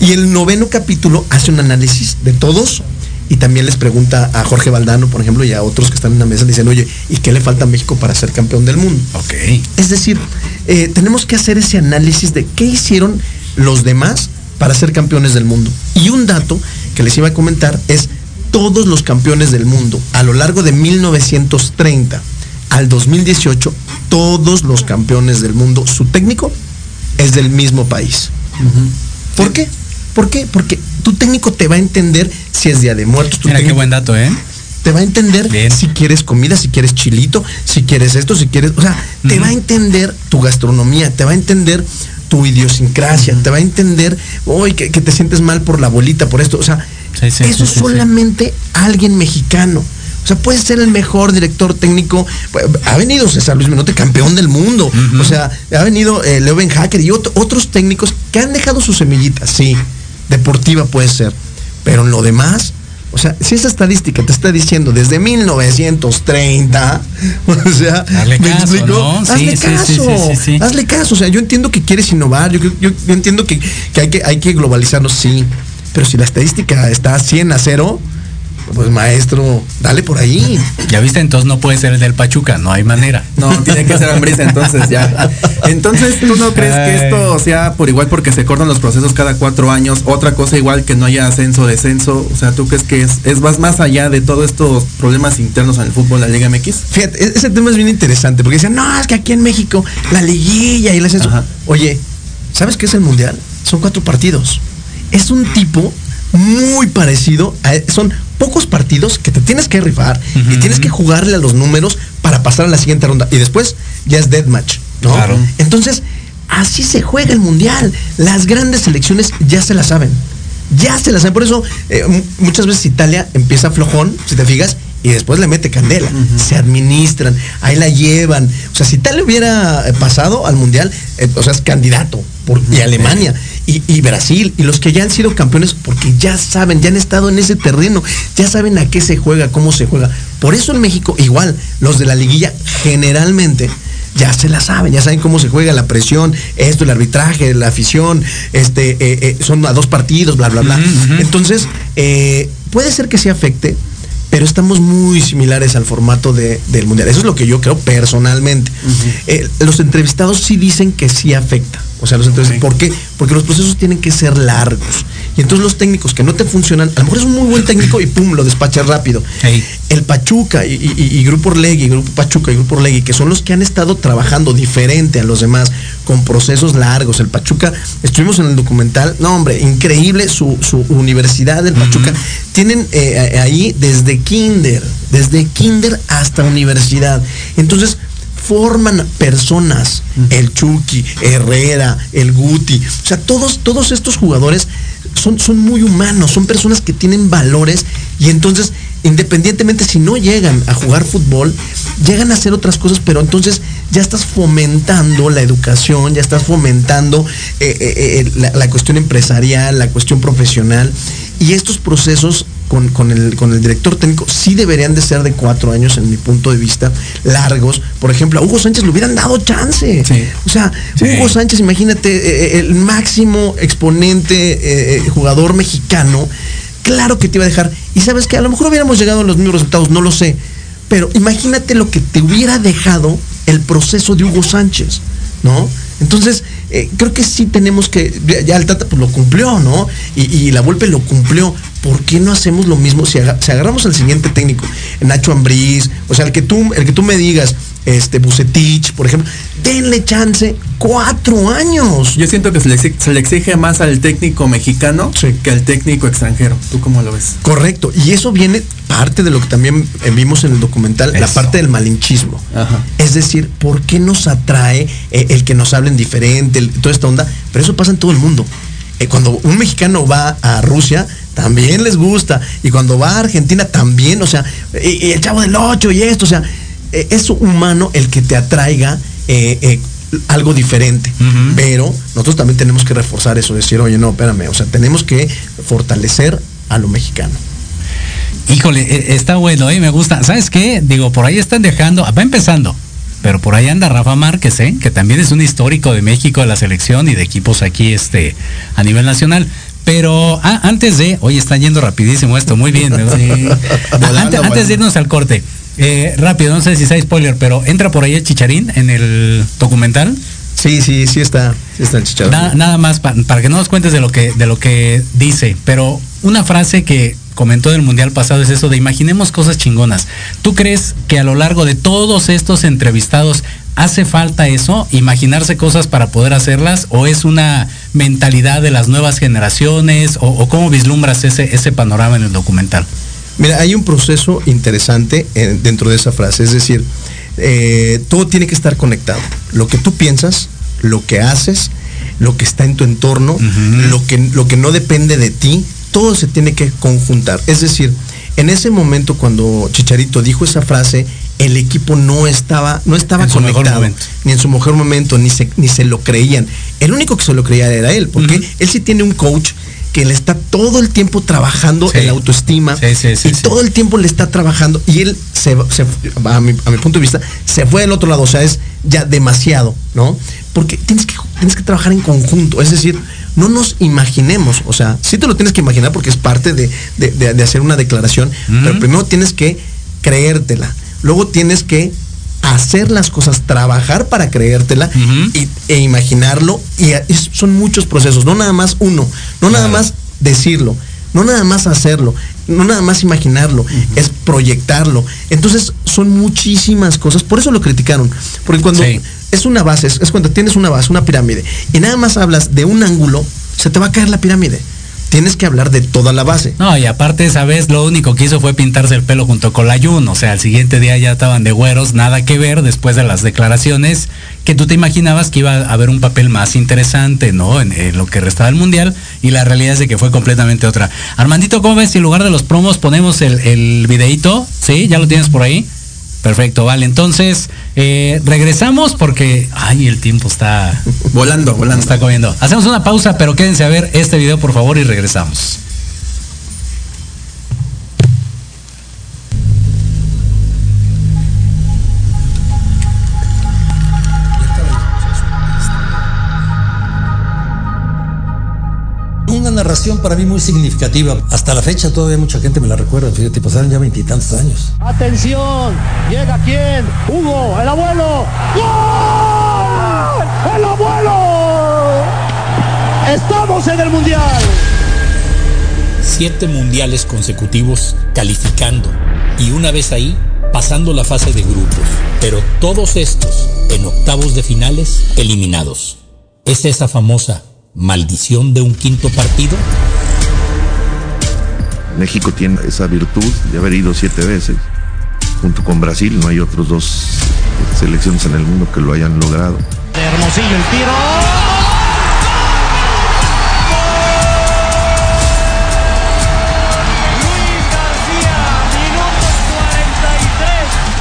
Y el noveno capítulo hace un análisis de todos y también les pregunta a Jorge Valdano, por ejemplo, y a otros que están en la mesa, le dicen, oye, ¿y qué le falta a México para ser campeón del mundo? ok. Es decir, eh, tenemos que hacer ese análisis de qué hicieron los demás para ser campeones del mundo. Y un dato que les iba a comentar es todos los campeones del mundo a lo largo de 1930 al 2018, todos los campeones del mundo, su técnico es del mismo país. ¿Por qué? ¿Por qué? Porque tu técnico te va a entender si es Día de Muertos. Tu Mira qué buen dato, ¿eh? te va a entender Bien. si quieres comida, si quieres chilito, si quieres esto, si quieres, o sea, te va a entender tu gastronomía, te va a entender tu idiosincrasia, te va a entender, hoy que, que te sientes mal por la abuelita, por esto, o sea, Sí, sí, eso sí, solamente alguien mexicano. O sea, puede ser el mejor director técnico. Pues, Ha venido César Luis Menote, campeón del mundo. O sea, ha venido eh, Leo Ben Hacker y otro- otros técnicos que han dejado sus semillitas. Sí, deportiva puede ser. Pero en lo demás, o sea, si esa estadística te está diciendo desde 1930, [LAUGHS] o sea, Hazle ¿me caso, explico? ¿no? Sí, Hazle sí, caso, sí, sí, sí. hazle caso. O sea, yo entiendo que quieres innovar, yo, yo- yo entiendo que, que hay que hay que globalizarnos, sí. Pero si la estadística está a 100 a 0, pues maestro, dale por ahí. [LAUGHS] Ya viste, entonces no puede ser el del Pachuca, no hay manera. No, tiene que ser Ambrisa entonces ya. [LAUGHS] Entonces, ¿tú no crees que esto sea por igual porque se cortan los procesos cada cuatro años? Otra cosa igual que no haya ascenso, descenso. O sea, ¿tú crees que es, es más, más allá de todos estos problemas internos en el fútbol, la Liga MX? Fíjate, e-, ese tema es bien interesante porque dicen, no, es que aquí en México la liguilla y el ascenso. Oye, ¿sabes qué es el mundial? Son cuatro partidos. Es un tipo muy parecido a, son pocos partidos que te tienes que rifar y tienes que jugarle a los números para pasar a la siguiente ronda y después ya es deathmatch, ¿no? Entonces, así se juega el mundial. Las grandes selecciones ya se la saben. Ya se la saben. Por eso eh, muchas veces Italia empieza flojón, si te fijas, y después le mete candela. Se administran, ahí la llevan. O sea, si Italia hubiera eh, pasado al mundial, eh, o sea, es candidato. Por, y Alemania y, Brasil y los que ya han sido campeones porque ya saben, ya han estado en ese terreno, ya saben a qué se juega, cómo se juega. Por eso en México, igual, los de la liguilla generalmente ya se la saben, ya saben cómo se juega la presión, esto, el arbitraje, la afición, este, eh, eh, son a dos partidos, bla, bla, bla. Entonces, eh, puede ser que se afecte, pero estamos muy similares al formato del mundial. Eso es lo que yo creo personalmente. los entrevistados sí dicen que sí afecta. O sea, los ¿por qué? Porque los procesos tienen que ser largos. Y entonces los técnicos que no te funcionan, a lo mejor es un muy buen técnico y pum, lo despachas rápido. El Pachuca y, Grupo Orlegui, Grupo Pachuca y Grupo Orlegui, que son los que han estado trabajando diferente a los demás, con procesos largos. El Pachuca, estuvimos en el documental, no hombre, increíble su, universidad del Pachuca. Tienen eh, ahí desde kinder, desde kinder hasta universidad. Entonces, forman personas. El Chucky, Herrera, el Guti. O sea, todos, todos estos jugadores son, son muy humanos, son personas que tienen valores y entonces, independientemente si no llegan a jugar fútbol, llegan a hacer otras cosas, pero entonces ya estás fomentando la educación, ya estás fomentando eh, eh, eh, la cuestión empresarial, la cuestión profesional. Y estos procesos con, el, con el director técnico sí deberían de ser de cuatro años, en mi punto de vista, largos. Por ejemplo, a Hugo Sánchez le hubieran dado chance. O sea, Hugo Sánchez, imagínate, eh, el máximo exponente jugador mexicano, claro que te iba a dejar. Y sabes que a lo mejor hubiéramos llegado a los mismos resultados, no lo sé. Pero imagínate lo que te hubiera dejado el proceso de Hugo Sánchez, ¿no? Entonces, eh, creo que sí tenemos que, ya el Tata pues lo cumplió, ¿no? Y, la Volpe lo cumplió. ¿Por qué no hacemos lo mismo si, agarramos al siguiente técnico, Nacho Ambriz, o sea, el que tú, el que tú me digas, este Bucetich, por ejemplo, denle chance cuatro años. Yo siento que se le, exige, más al técnico mexicano que al técnico extranjero. ¿Tú cómo lo ves? Correcto. Y eso viene parte de lo que también vimos en el documental, la parte del malinchismo. Es decir, ¿por qué nos atrae eh, el que nos hablen diferente, toda esta onda? Pero eso pasa en todo el mundo. Eh, cuando un mexicano va a Rusia, también les gusta. Y cuando va a Argentina, también, o sea, y, el chavo del 8 y esto, o sea, es humano el que te atraiga algo diferente. Pero nosotros también tenemos que reforzar eso, decir, oye, no, espérame, o sea, tenemos que fortalecer a lo mexicano. Híjole, e, está bueno, ¿eh? me gusta. ¿Sabes qué? Digo, por ahí están dejando, va empezando, pero por ahí anda Rafa Márquez, ¿eh? que también es un histórico de México, de la selección y de equipos aquí este, a nivel nacional. Pero ah, antes de, hoy está yendo rapidísimo esto, muy bien. [LAUGHS] antes, de irnos al corte, eh, rápido, no sé si sea spoiler, pero entra por ahí el chicharín en el documental. Sí, sí, sí está, está el chicharín. nada más para que no nos cuentes de lo que, de lo que dice, pero una frase que comentó del Mundial pasado es eso de imaginemos cosas chingonas. ¿Tú crees que a lo largo de todos estos entrevistados hace falta eso, imaginarse cosas para poder hacerlas, o es una mentalidad de las nuevas generaciones, o, cómo vislumbras ese, ese panorama en el documental? Mira, hay un proceso interesante eh, dentro de esa frase, es decir, eh, todo tiene que estar conectado. Lo que tú piensas, lo que haces, lo que está en tu entorno, lo, que, lo que no depende de ti, todo se tiene que conjuntar. Es decir, en ese momento cuando Chicharito dijo esa frase, el equipo no estaba, no estaba conectado, ni en su mejor momento, ni se, ni se lo creían. El único que se lo creía era él, porque él sí tiene un coach que le está todo el tiempo trabajando en la autoestima y todo el tiempo le está trabajando y él se, a, mi, a, mi, punto de vista se fue del otro lado, o sea, es ya demasiado, ¿no? Porque tienes que, tienes que trabajar en conjunto, es decir, no nos imaginemos, o sea, sí te lo tienes que imaginar porque es parte de, de- de- de hacer una declaración, pero primero tienes que creértela, luego tienes que hacer las cosas, trabajar para creértela y- e imaginarlo, y es- son muchos procesos, no nada más uno, no nada más decirlo, no nada más hacerlo, no nada más imaginarlo, es proyectarlo. Entonces son muchísimas cosas, por eso lo criticaron, porque cuando Sí. es una base, es, es cuando tienes una base, una pirámide, y nada más hablas de un ángulo, se te va a caer la pirámide. Tienes que hablar de toda la base. No, y aparte esa vez lo único que hizo fue pintarse el pelo junto con la Jun. O sea, al siguiente día ya estaban de güeros, nada que ver después de las declaraciones que tú te imaginabas que iba a haber un papel más interesante, ¿no? En, lo que restaba del mundial. Y la realidad es de que fue completamente otra. Armandito, ¿cómo ves si en lugar de los promos ponemos el, el videíto? ¿Sí? ¿Ya lo tienes por ahí? Perfecto, vale. Entonces, eh, regresamos porque. Ay, el tiempo está. Volando, volando. está comiendo. Hacemos una pausa, pero quédense a ver este video, por favor, y regresamos. Narración para mí muy significativa. Hasta la fecha todavía mucha gente me la recuerda. Fíjate, pasaron ya veintitantos años. Atención, llega quién? Hugo, el abuelo. ¡Gol! ¡El abuelo! Estamos en el mundial. siete mundiales consecutivos calificando y una vez ahí pasando la fase de grupos, pero todos estos en octavos de finales eliminados. ¿Es esa famosa maldición de un quinto partido? México tiene esa virtud de haber ido siete veces. Junto con Brasil, no hay otros dos selecciones en el mundo que lo hayan logrado. Hermosillo el tiro.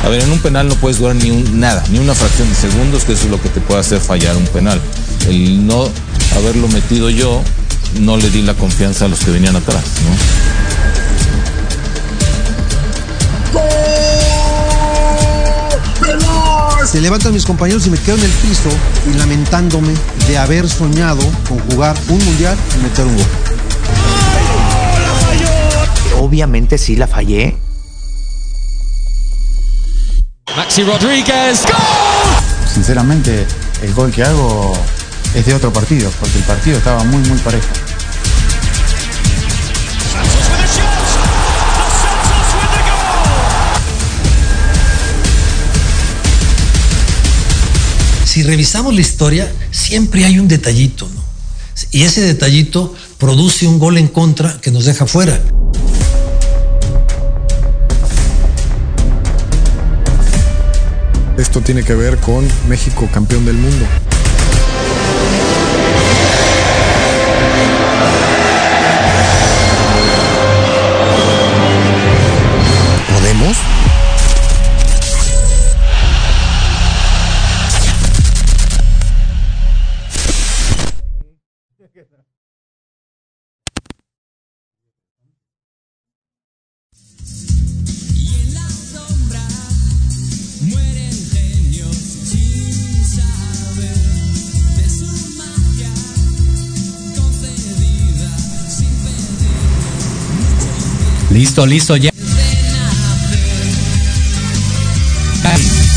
A ver, en un penal no puedes durar ni un, nada, ni una fracción de segundos, que eso es lo que te puede hacer fallar un penal. El no haberlo metido yo, no le di la confianza a los que venían atrás, ¿no? Se levantan mis compañeros y me quedo en el piso y lamentándome de haber soñado con jugar un mundial y meter un gol. Obviamente sí la fallé. Maxi Rodríguez. Sinceramente, el gol que hago es de otro partido, porque el partido estaba muy, muy parejo. Si revisamos la historia, siempre hay un detallito, ¿no? Y ese detallito produce un gol en contra que nos deja fuera. Esto tiene que ver con México campeón del mundo. Listo, listo, ya.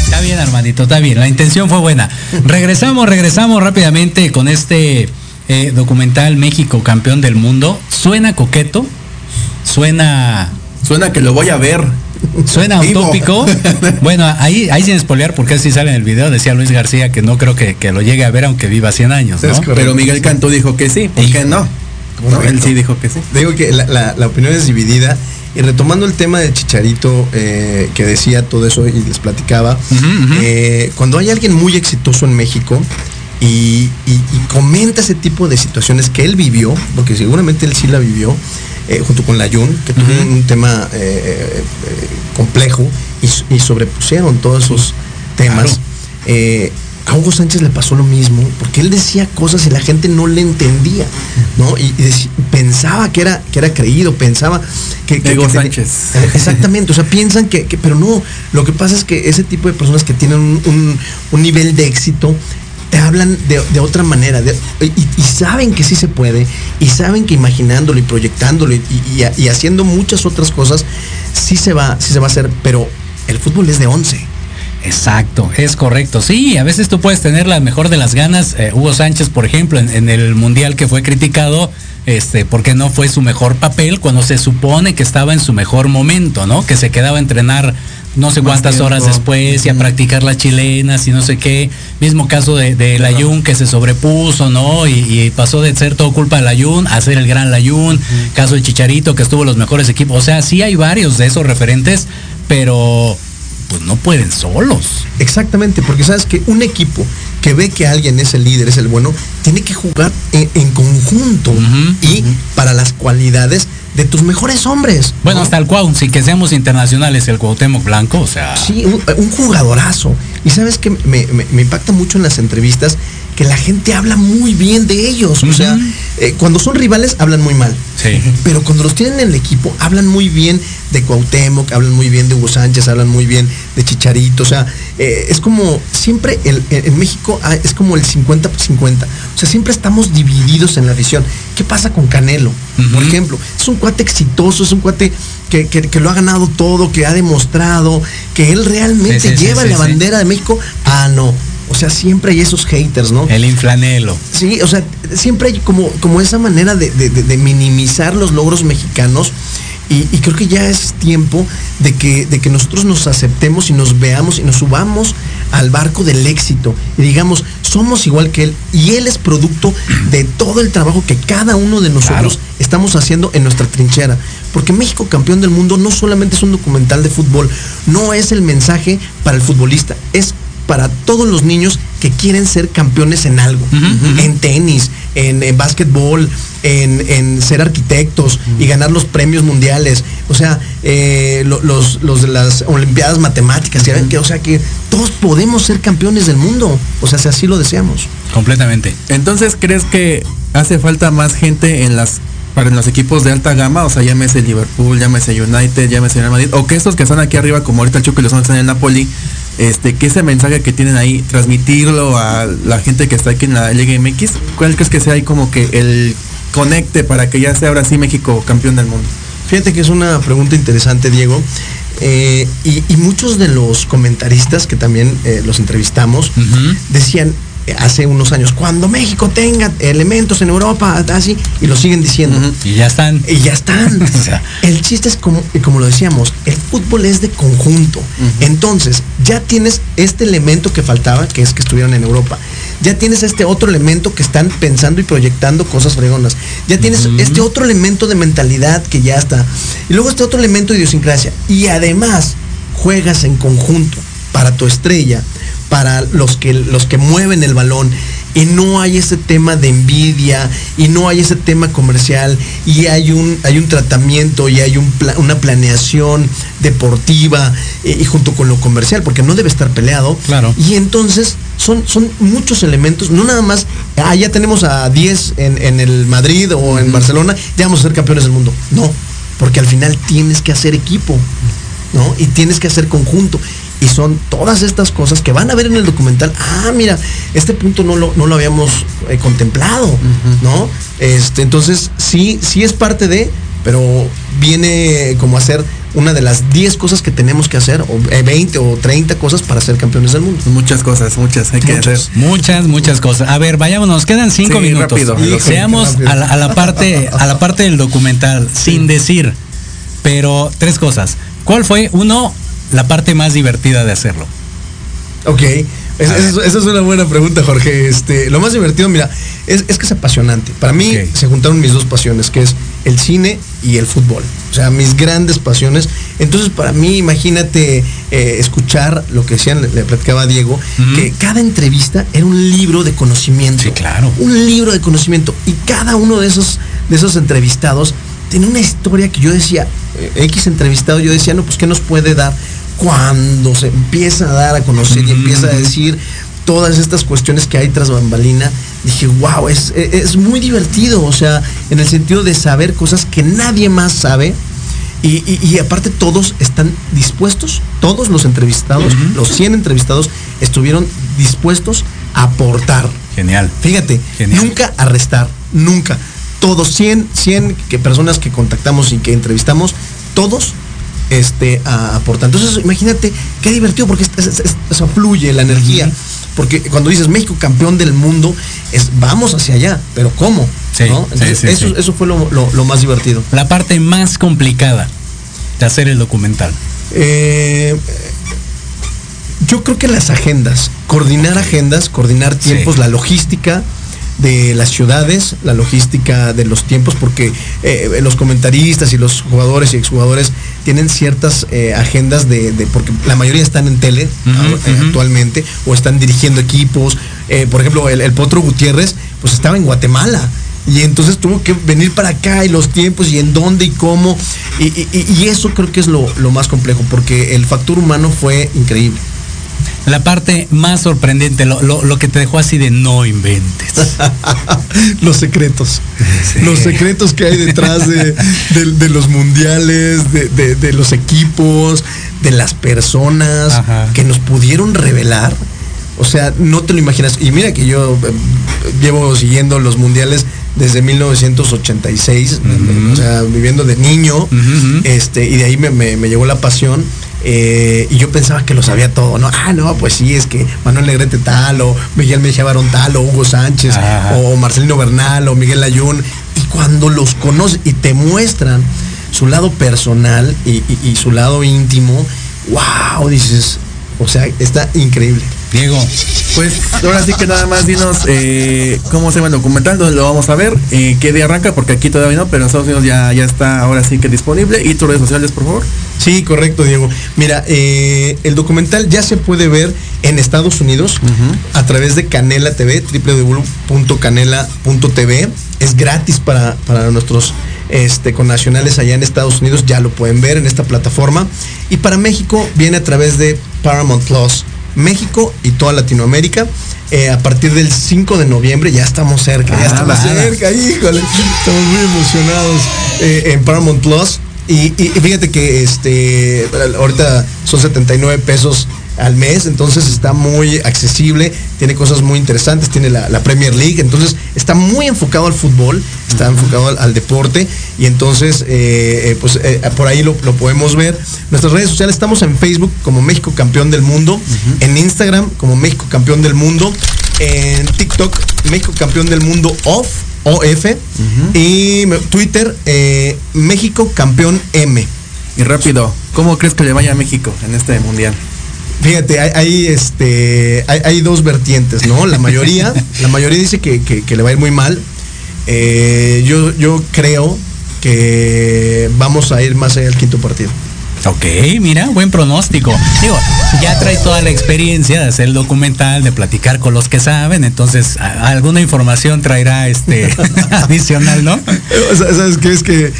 Está bien, Armandito, está bien. La intención fue buena. Regresamos, regresamos rápidamente con este eh, documental México campeón del mundo. Suena coqueto, suena. Suena que lo voy a ver. Suena utópico. [LAUGHS] Bueno, ahí, ahí sin espolear, porque así sale en el video, decía Luis García que no creo que, que lo llegue a ver aunque viva 100 años. ¿no? Pero Miguel Cantú dijo que sí. ¿Por qué no? No, él sí dijo que sí. Digo que la, la- la opinión es dividida. Y retomando el tema de Chicharito, eh, que decía todo eso y les platicaba, eh, cuando hay alguien muy exitoso en México y, y- y comenta ese tipo de situaciones que él vivió, porque seguramente él sí la vivió, eh, junto con la Jun, que tuvo un tema eh, eh, eh, complejo y, sobrepusieron todos esos temas. A Hugo Sánchez le pasó lo mismo, porque él decía cosas y la gente no le entendía, ¿no? Y, pensaba que era, que era creído, pensaba que... que- Hugo que Sánchez. Eh, Exactamente, o sea, piensan que, que- pero no, lo que pasa es que ese tipo de personas que tienen un, un- un nivel de éxito te hablan de, de otra manera de- y, y saben que sí se puede y saben que imaginándolo y proyectándolo y, y- y haciendo muchas otras cosas sí se va sí se va a hacer pero el fútbol es de 11 Exacto, es correcto. Sí, a veces tú puedes tener la mejor de las ganas. Eh, Hugo Sánchez, por ejemplo, en, en el mundial que fue criticado, este, porque no fue su mejor papel cuando se supone que estaba en su mejor momento, ¿no? Que se quedaba a entrenar no sé cuántas horas después y a practicar las chilenas y no sé qué. Mismo caso de, de Layún que se sobrepuso, ¿no? Y, y pasó de ser todo culpa de Layún a ser el gran Layún. Caso de Chicharito que estuvo en los mejores equipos. O sea, sí hay varios de esos referentes, pero pues no pueden solos. Exactamente, porque sabes que un equipo que ve que alguien es el líder, es el bueno, tiene que jugar en, en conjunto y para las cualidades de tus mejores hombres. Bueno, hasta el Cuau, sin que seamos internacionales, el Cuauhtémoc Blanco, o sea. Sí, un, un jugadorazo. Y sabes que me, me- me impacta mucho en las entrevistas que la gente habla muy bien de ellos. O sea, eh, cuando son rivales hablan muy mal. Sí. Pero cuando los tienen en el equipo, hablan muy bien de Cuauhtémoc, hablan muy bien de Hugo Sánchez, hablan muy bien de Chicharito. O sea, eh, es como siempre el- en México ah, es como el 50 por 50. O sea, siempre estamos divididos en la visión. ¿Qué pasa con Canelo? Por ejemplo, es un cuate exitoso, es un cuate que, que- que lo ha ganado todo, que ha demostrado que él realmente Sí, sí, sí, lleva la bandera de México. Ah, no. O sea, siempre hay esos haters, ¿no? El inflanelo. Sí, o sea, siempre hay como, como esa manera de, de- de- de minimizar los logros mexicanos. Y, y creo que ya es tiempo de que, de que nosotros nos aceptemos y nos veamos y nos subamos al barco del éxito. Y digamos, somos igual que él. Y él es producto de todo el trabajo que cada uno de nosotros estamos haciendo en nuestra trinchera. Porque México campeón del mundo no solamente es un documental de fútbol, no es el mensaje para el futbolista, es para todos los niños que quieren ser campeones en algo, en tenis, en, en básquetbol, en, en ser arquitectos y ganar los premios mundiales, o sea, eh, lo- los, los de las Olimpiadas Matemáticas, ¿ya ven que, o sea, que todos podemos ser campeones del mundo, o sea, si así lo deseamos. Completamente. Entonces, ¿crees que hace falta más gente en las para los equipos de alta gama? O sea, llámese Liverpool, llámese United, llámese Real Madrid, o que estos que están aquí arriba, como ahorita el Chucky y los hombres están en el Napoli, este, que ese mensaje que tienen ahí, transmitirlo a la gente que está aquí en la Liga MX, ¿cuál crees que sea ahí como que el conecte para que ya sea ahora sí México campeón del mundo? Fíjate que es una pregunta interesante, Diego. Eh, y, y muchos de los comentaristas que también eh, los entrevistamos decían hace unos años, cuando México tenga elementos en Europa, así, y lo siguen diciendo. Y ya están. Y ya están. [LAUGHS] O sea. El chiste es como, y como lo decíamos, el fútbol es de conjunto. Entonces, ya tienes este elemento que faltaba, que es que estuvieron en Europa. Ya tienes este otro elemento que están pensando y proyectando cosas fregonas. Ya tienes este otro elemento de mentalidad que ya está. Y luego este otro elemento de idiosincrasia. Y además, juegas en conjunto para tu estrella, para los que, los que mueven el balón. Y no hay ese tema de envidia, y no hay ese tema comercial, y hay un, hay un tratamiento, y hay un una planeación deportiva, eh, y junto con lo comercial, porque no debe estar peleado. Claro. Y entonces son, son muchos elementos, no nada más, ah, ya tenemos a 10 en, en el Madrid o en Barcelona, ya vamos a ser campeones del mundo. No, porque al final tienes que hacer equipo, ¿no? Y tienes que hacer conjunto. Y son todas estas cosas que van a ver en el documental. Ah, mira, este punto no lo, no lo habíamos eh, contemplado, ¿no? Este, entonces, sí, sí es parte de, pero viene como a ser una de las 10 cosas que tenemos que hacer, o eh, 20 o 30 cosas para ser campeones del mundo. Muchas cosas, muchas hay que hacer. Muchas, muchas cosas. A ver, vayámonos, quedan cinco Sí, minutos. rápido. Y Seamos Rápido. a la, a la parte, a la parte del documental, sin decir, pero tres cosas. ¿Cuál fue, uno, la parte más divertida de hacerlo? Ok, es- es- esa es una buena pregunta, Jorge. Este, lo más divertido, mira, es, es que es apasionante. Para mí se juntaron mis dos pasiones, que es el cine y el fútbol. O sea, mis grandes pasiones. Entonces, para mí, imagínate eh, escuchar lo que decían, le, le platicaba a Diego, que cada entrevista era un libro de conocimiento. Sí, claro. Un libro de conocimiento. Y cada uno de esos, de esos entrevistados tiene una historia que yo decía, eh, X entrevistado, yo decía, no, pues, ¿qué nos puede dar? Cuando se empieza a dar a conocer y empieza a decir todas estas cuestiones que hay tras bambalina, dije, wow, es, es muy divertido, o sea, en el sentido de saber cosas que nadie más sabe. Y, y- y aparte todos están dispuestos, todos los entrevistados, los 100 entrevistados, estuvieron dispuestos aportar. Genial. Fíjate, nunca arrestar, nunca. Todos, 100, 100 que personas que contactamos y que entrevistamos, todos este, a- aportan. Entonces, imagínate qué divertido, porque es- es- es- eso fluye la energía. Porque cuando dices México campeón del mundo, es vamos hacia allá, pero ¿cómo? Sí, ¿No? sí, Entonces, sí, eso, eso fue lo, lo- lo más divertido. La parte más complicada de hacer el documental. Eh, yo creo que las agendas, coordinar agendas, coordinar tiempos, la logística de las ciudades, la logística de los tiempos, porque eh, los comentaristas y los jugadores y exjugadores tienen ciertas eh, agendas de, de- porque la mayoría están en tele eh, actualmente o están dirigiendo equipos. Por ejemplo, el, el Potro Gutiérrez, pues estaba en Guatemala. Y entonces tuvo que venir para acá y los tiempos y en dónde y cómo. Y, y- y eso creo que es lo, lo más complejo, porque el factor humano fue increíble. La parte más sorprendente, lo, lo- lo que te dejó así de no inventes. [LAUGHS] los secretos. Los secretos que hay detrás de, de- de los mundiales, de, de- los equipos, de las personas que nos pudieron revelar. O sea, no te lo imaginas. Y mira que yo eh, llevo siguiendo los mundiales desde 1986, o sea, viviendo de niño, este, y de ahí me, me- me llegó la pasión. Eh, y yo pensaba que lo sabía todo, ¿no? Ah, no, pues sí, es que Manuel Negrete tal, o Miguel Mejía Barón tal, o Hugo Sánchez, o Marcelino Bernal, o Miguel Ayun. Y cuando los conoces y te muestran su lado personal y, y- y su lado íntimo, wow, dices, o sea, está increíble. Diego. Pues ahora sí que nada más dinos eh, cómo se llama el documental, dónde lo vamos a ver, eh, qué día arranca, porque aquí todavía no, pero en Estados Unidos ya, ya está ahora sí que disponible. Y tus redes sociales, por favor. Sí, correcto, Diego. Mira, eh, el documental ya se puede ver en Estados Unidos a través de Canela TV, www.canela.tv. Es gratis para, para nuestros este, connacionales allá en Estados Unidos, ya lo pueden ver en esta plataforma. Y para México viene a través de Paramount Plus. México y toda Latinoamérica. eh, a partir del 5 de noviembre, ya estamos cerca, ya Ah, estamos nada. cerca, híjole, estamos muy emocionados eh, en Paramount Plus. Y, y- y fíjate que este ahorita son 79 pesos al mes, entonces está muy accesible, tiene cosas muy interesantes, tiene la, la Premier League, entonces está muy enfocado al fútbol, está enfocado al, al deporte y entonces eh, eh, pues eh, por ahí lo, lo podemos ver. Nuestras redes sociales estamos en Facebook como México Campeón del Mundo, en Instagram como México Campeón del Mundo, en TikTok México Campeón del Mundo Off, OF, y me- Twitter eh, México Campeón M. Y rápido, ¿cómo crees que le vaya a México en este mundial? Fíjate, hay, hay, este, hay, hay dos vertientes, ¿no? La mayoría, [LAUGHS] la mayoría dice que, que- que le va a ir muy mal. Eh, yo, yo creo que vamos a ir más allá del quinto partido. Ok, mira, buen pronóstico. Digo, ya trae toda la experiencia de hacer el documental, de platicar con los que saben, entonces a- alguna información traerá este [LAUGHS] adicional, ¿no? O sea, ¿Sabes qué? Es que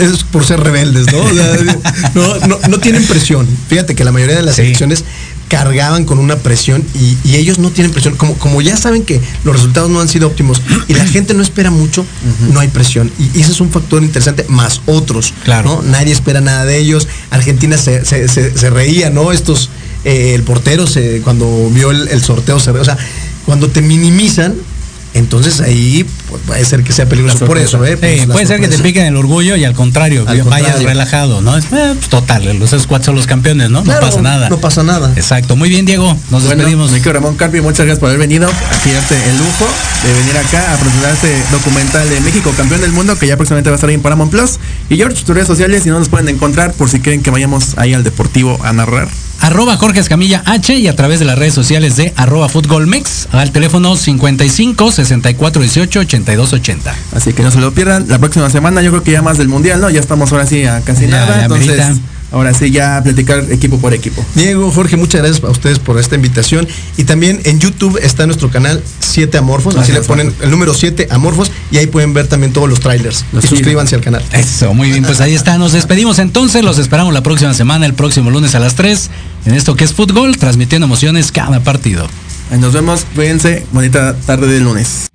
es por ser rebeldes, ¿no? O sea, [LAUGHS] no, no, no tienen presión. Fíjate que la mayoría de las elecciones cargaban con una presión y, y ellos no tienen presión. Como, como ya saben que los resultados no han sido óptimos y la gente no espera mucho, no hay presión. Y, y ese es un factor interesante, más otros. Claro. Nadie espera nada de ellos. Argentina se, se- se- se reía, ¿no? Estos, eh, el portero se, cuando vio el, el sorteo se reía. O sea, cuando te minimizan, entonces ahí pues, puede ser que sea peligroso. Por eso, ¿eh? Pues, puede ser que te piquen el orgullo y al contrario, Al vayas relajado, ¿no? Es, eh, pues, total, los esos cuatro son los campeones, ¿no? Claro, no pasa nada. no pasa nada. Exacto, muy bien, Diego. Nos Bueno, despedimos. mi querido Ramón Carpi, muchas gracias por haber venido. Aquí darte el lujo de venir acá a presentar este documental de México, campeón del mundo, que ya próximamente va a estar ahí en Paramount Plus. Y George, tus redes sociales, si no nos pueden encontrar, por si quieren que vayamos ahí al Deportivo a narrar. Arroba Jorge Escamilla H y a través de las redes sociales de arroba Futbolmex al teléfono 55 64 18 82 80. Así que no se lo pierdan. La próxima semana, yo creo que ya más del mundial, ¿no? Ya estamos ahora sí a casi Ya, nada. ya entonces, ahora sí ya platicar equipo por equipo. Diego, Jorge, muchas gracias a ustedes por esta invitación. Y también en YouTube está nuestro canal 7 Amorfos. Así le ponen el número 7 Amorfos y ahí pueden ver también todos los trailers. y suscríbanse al canal. Eso, muy bien, pues ahí está. Nos despedimos entonces. Los esperamos la próxima semana, el próximo lunes a las 3, en esto que es fútbol, transmitiendo emociones cada partido. Nos vemos, cuídense, bonita tarde de lunes.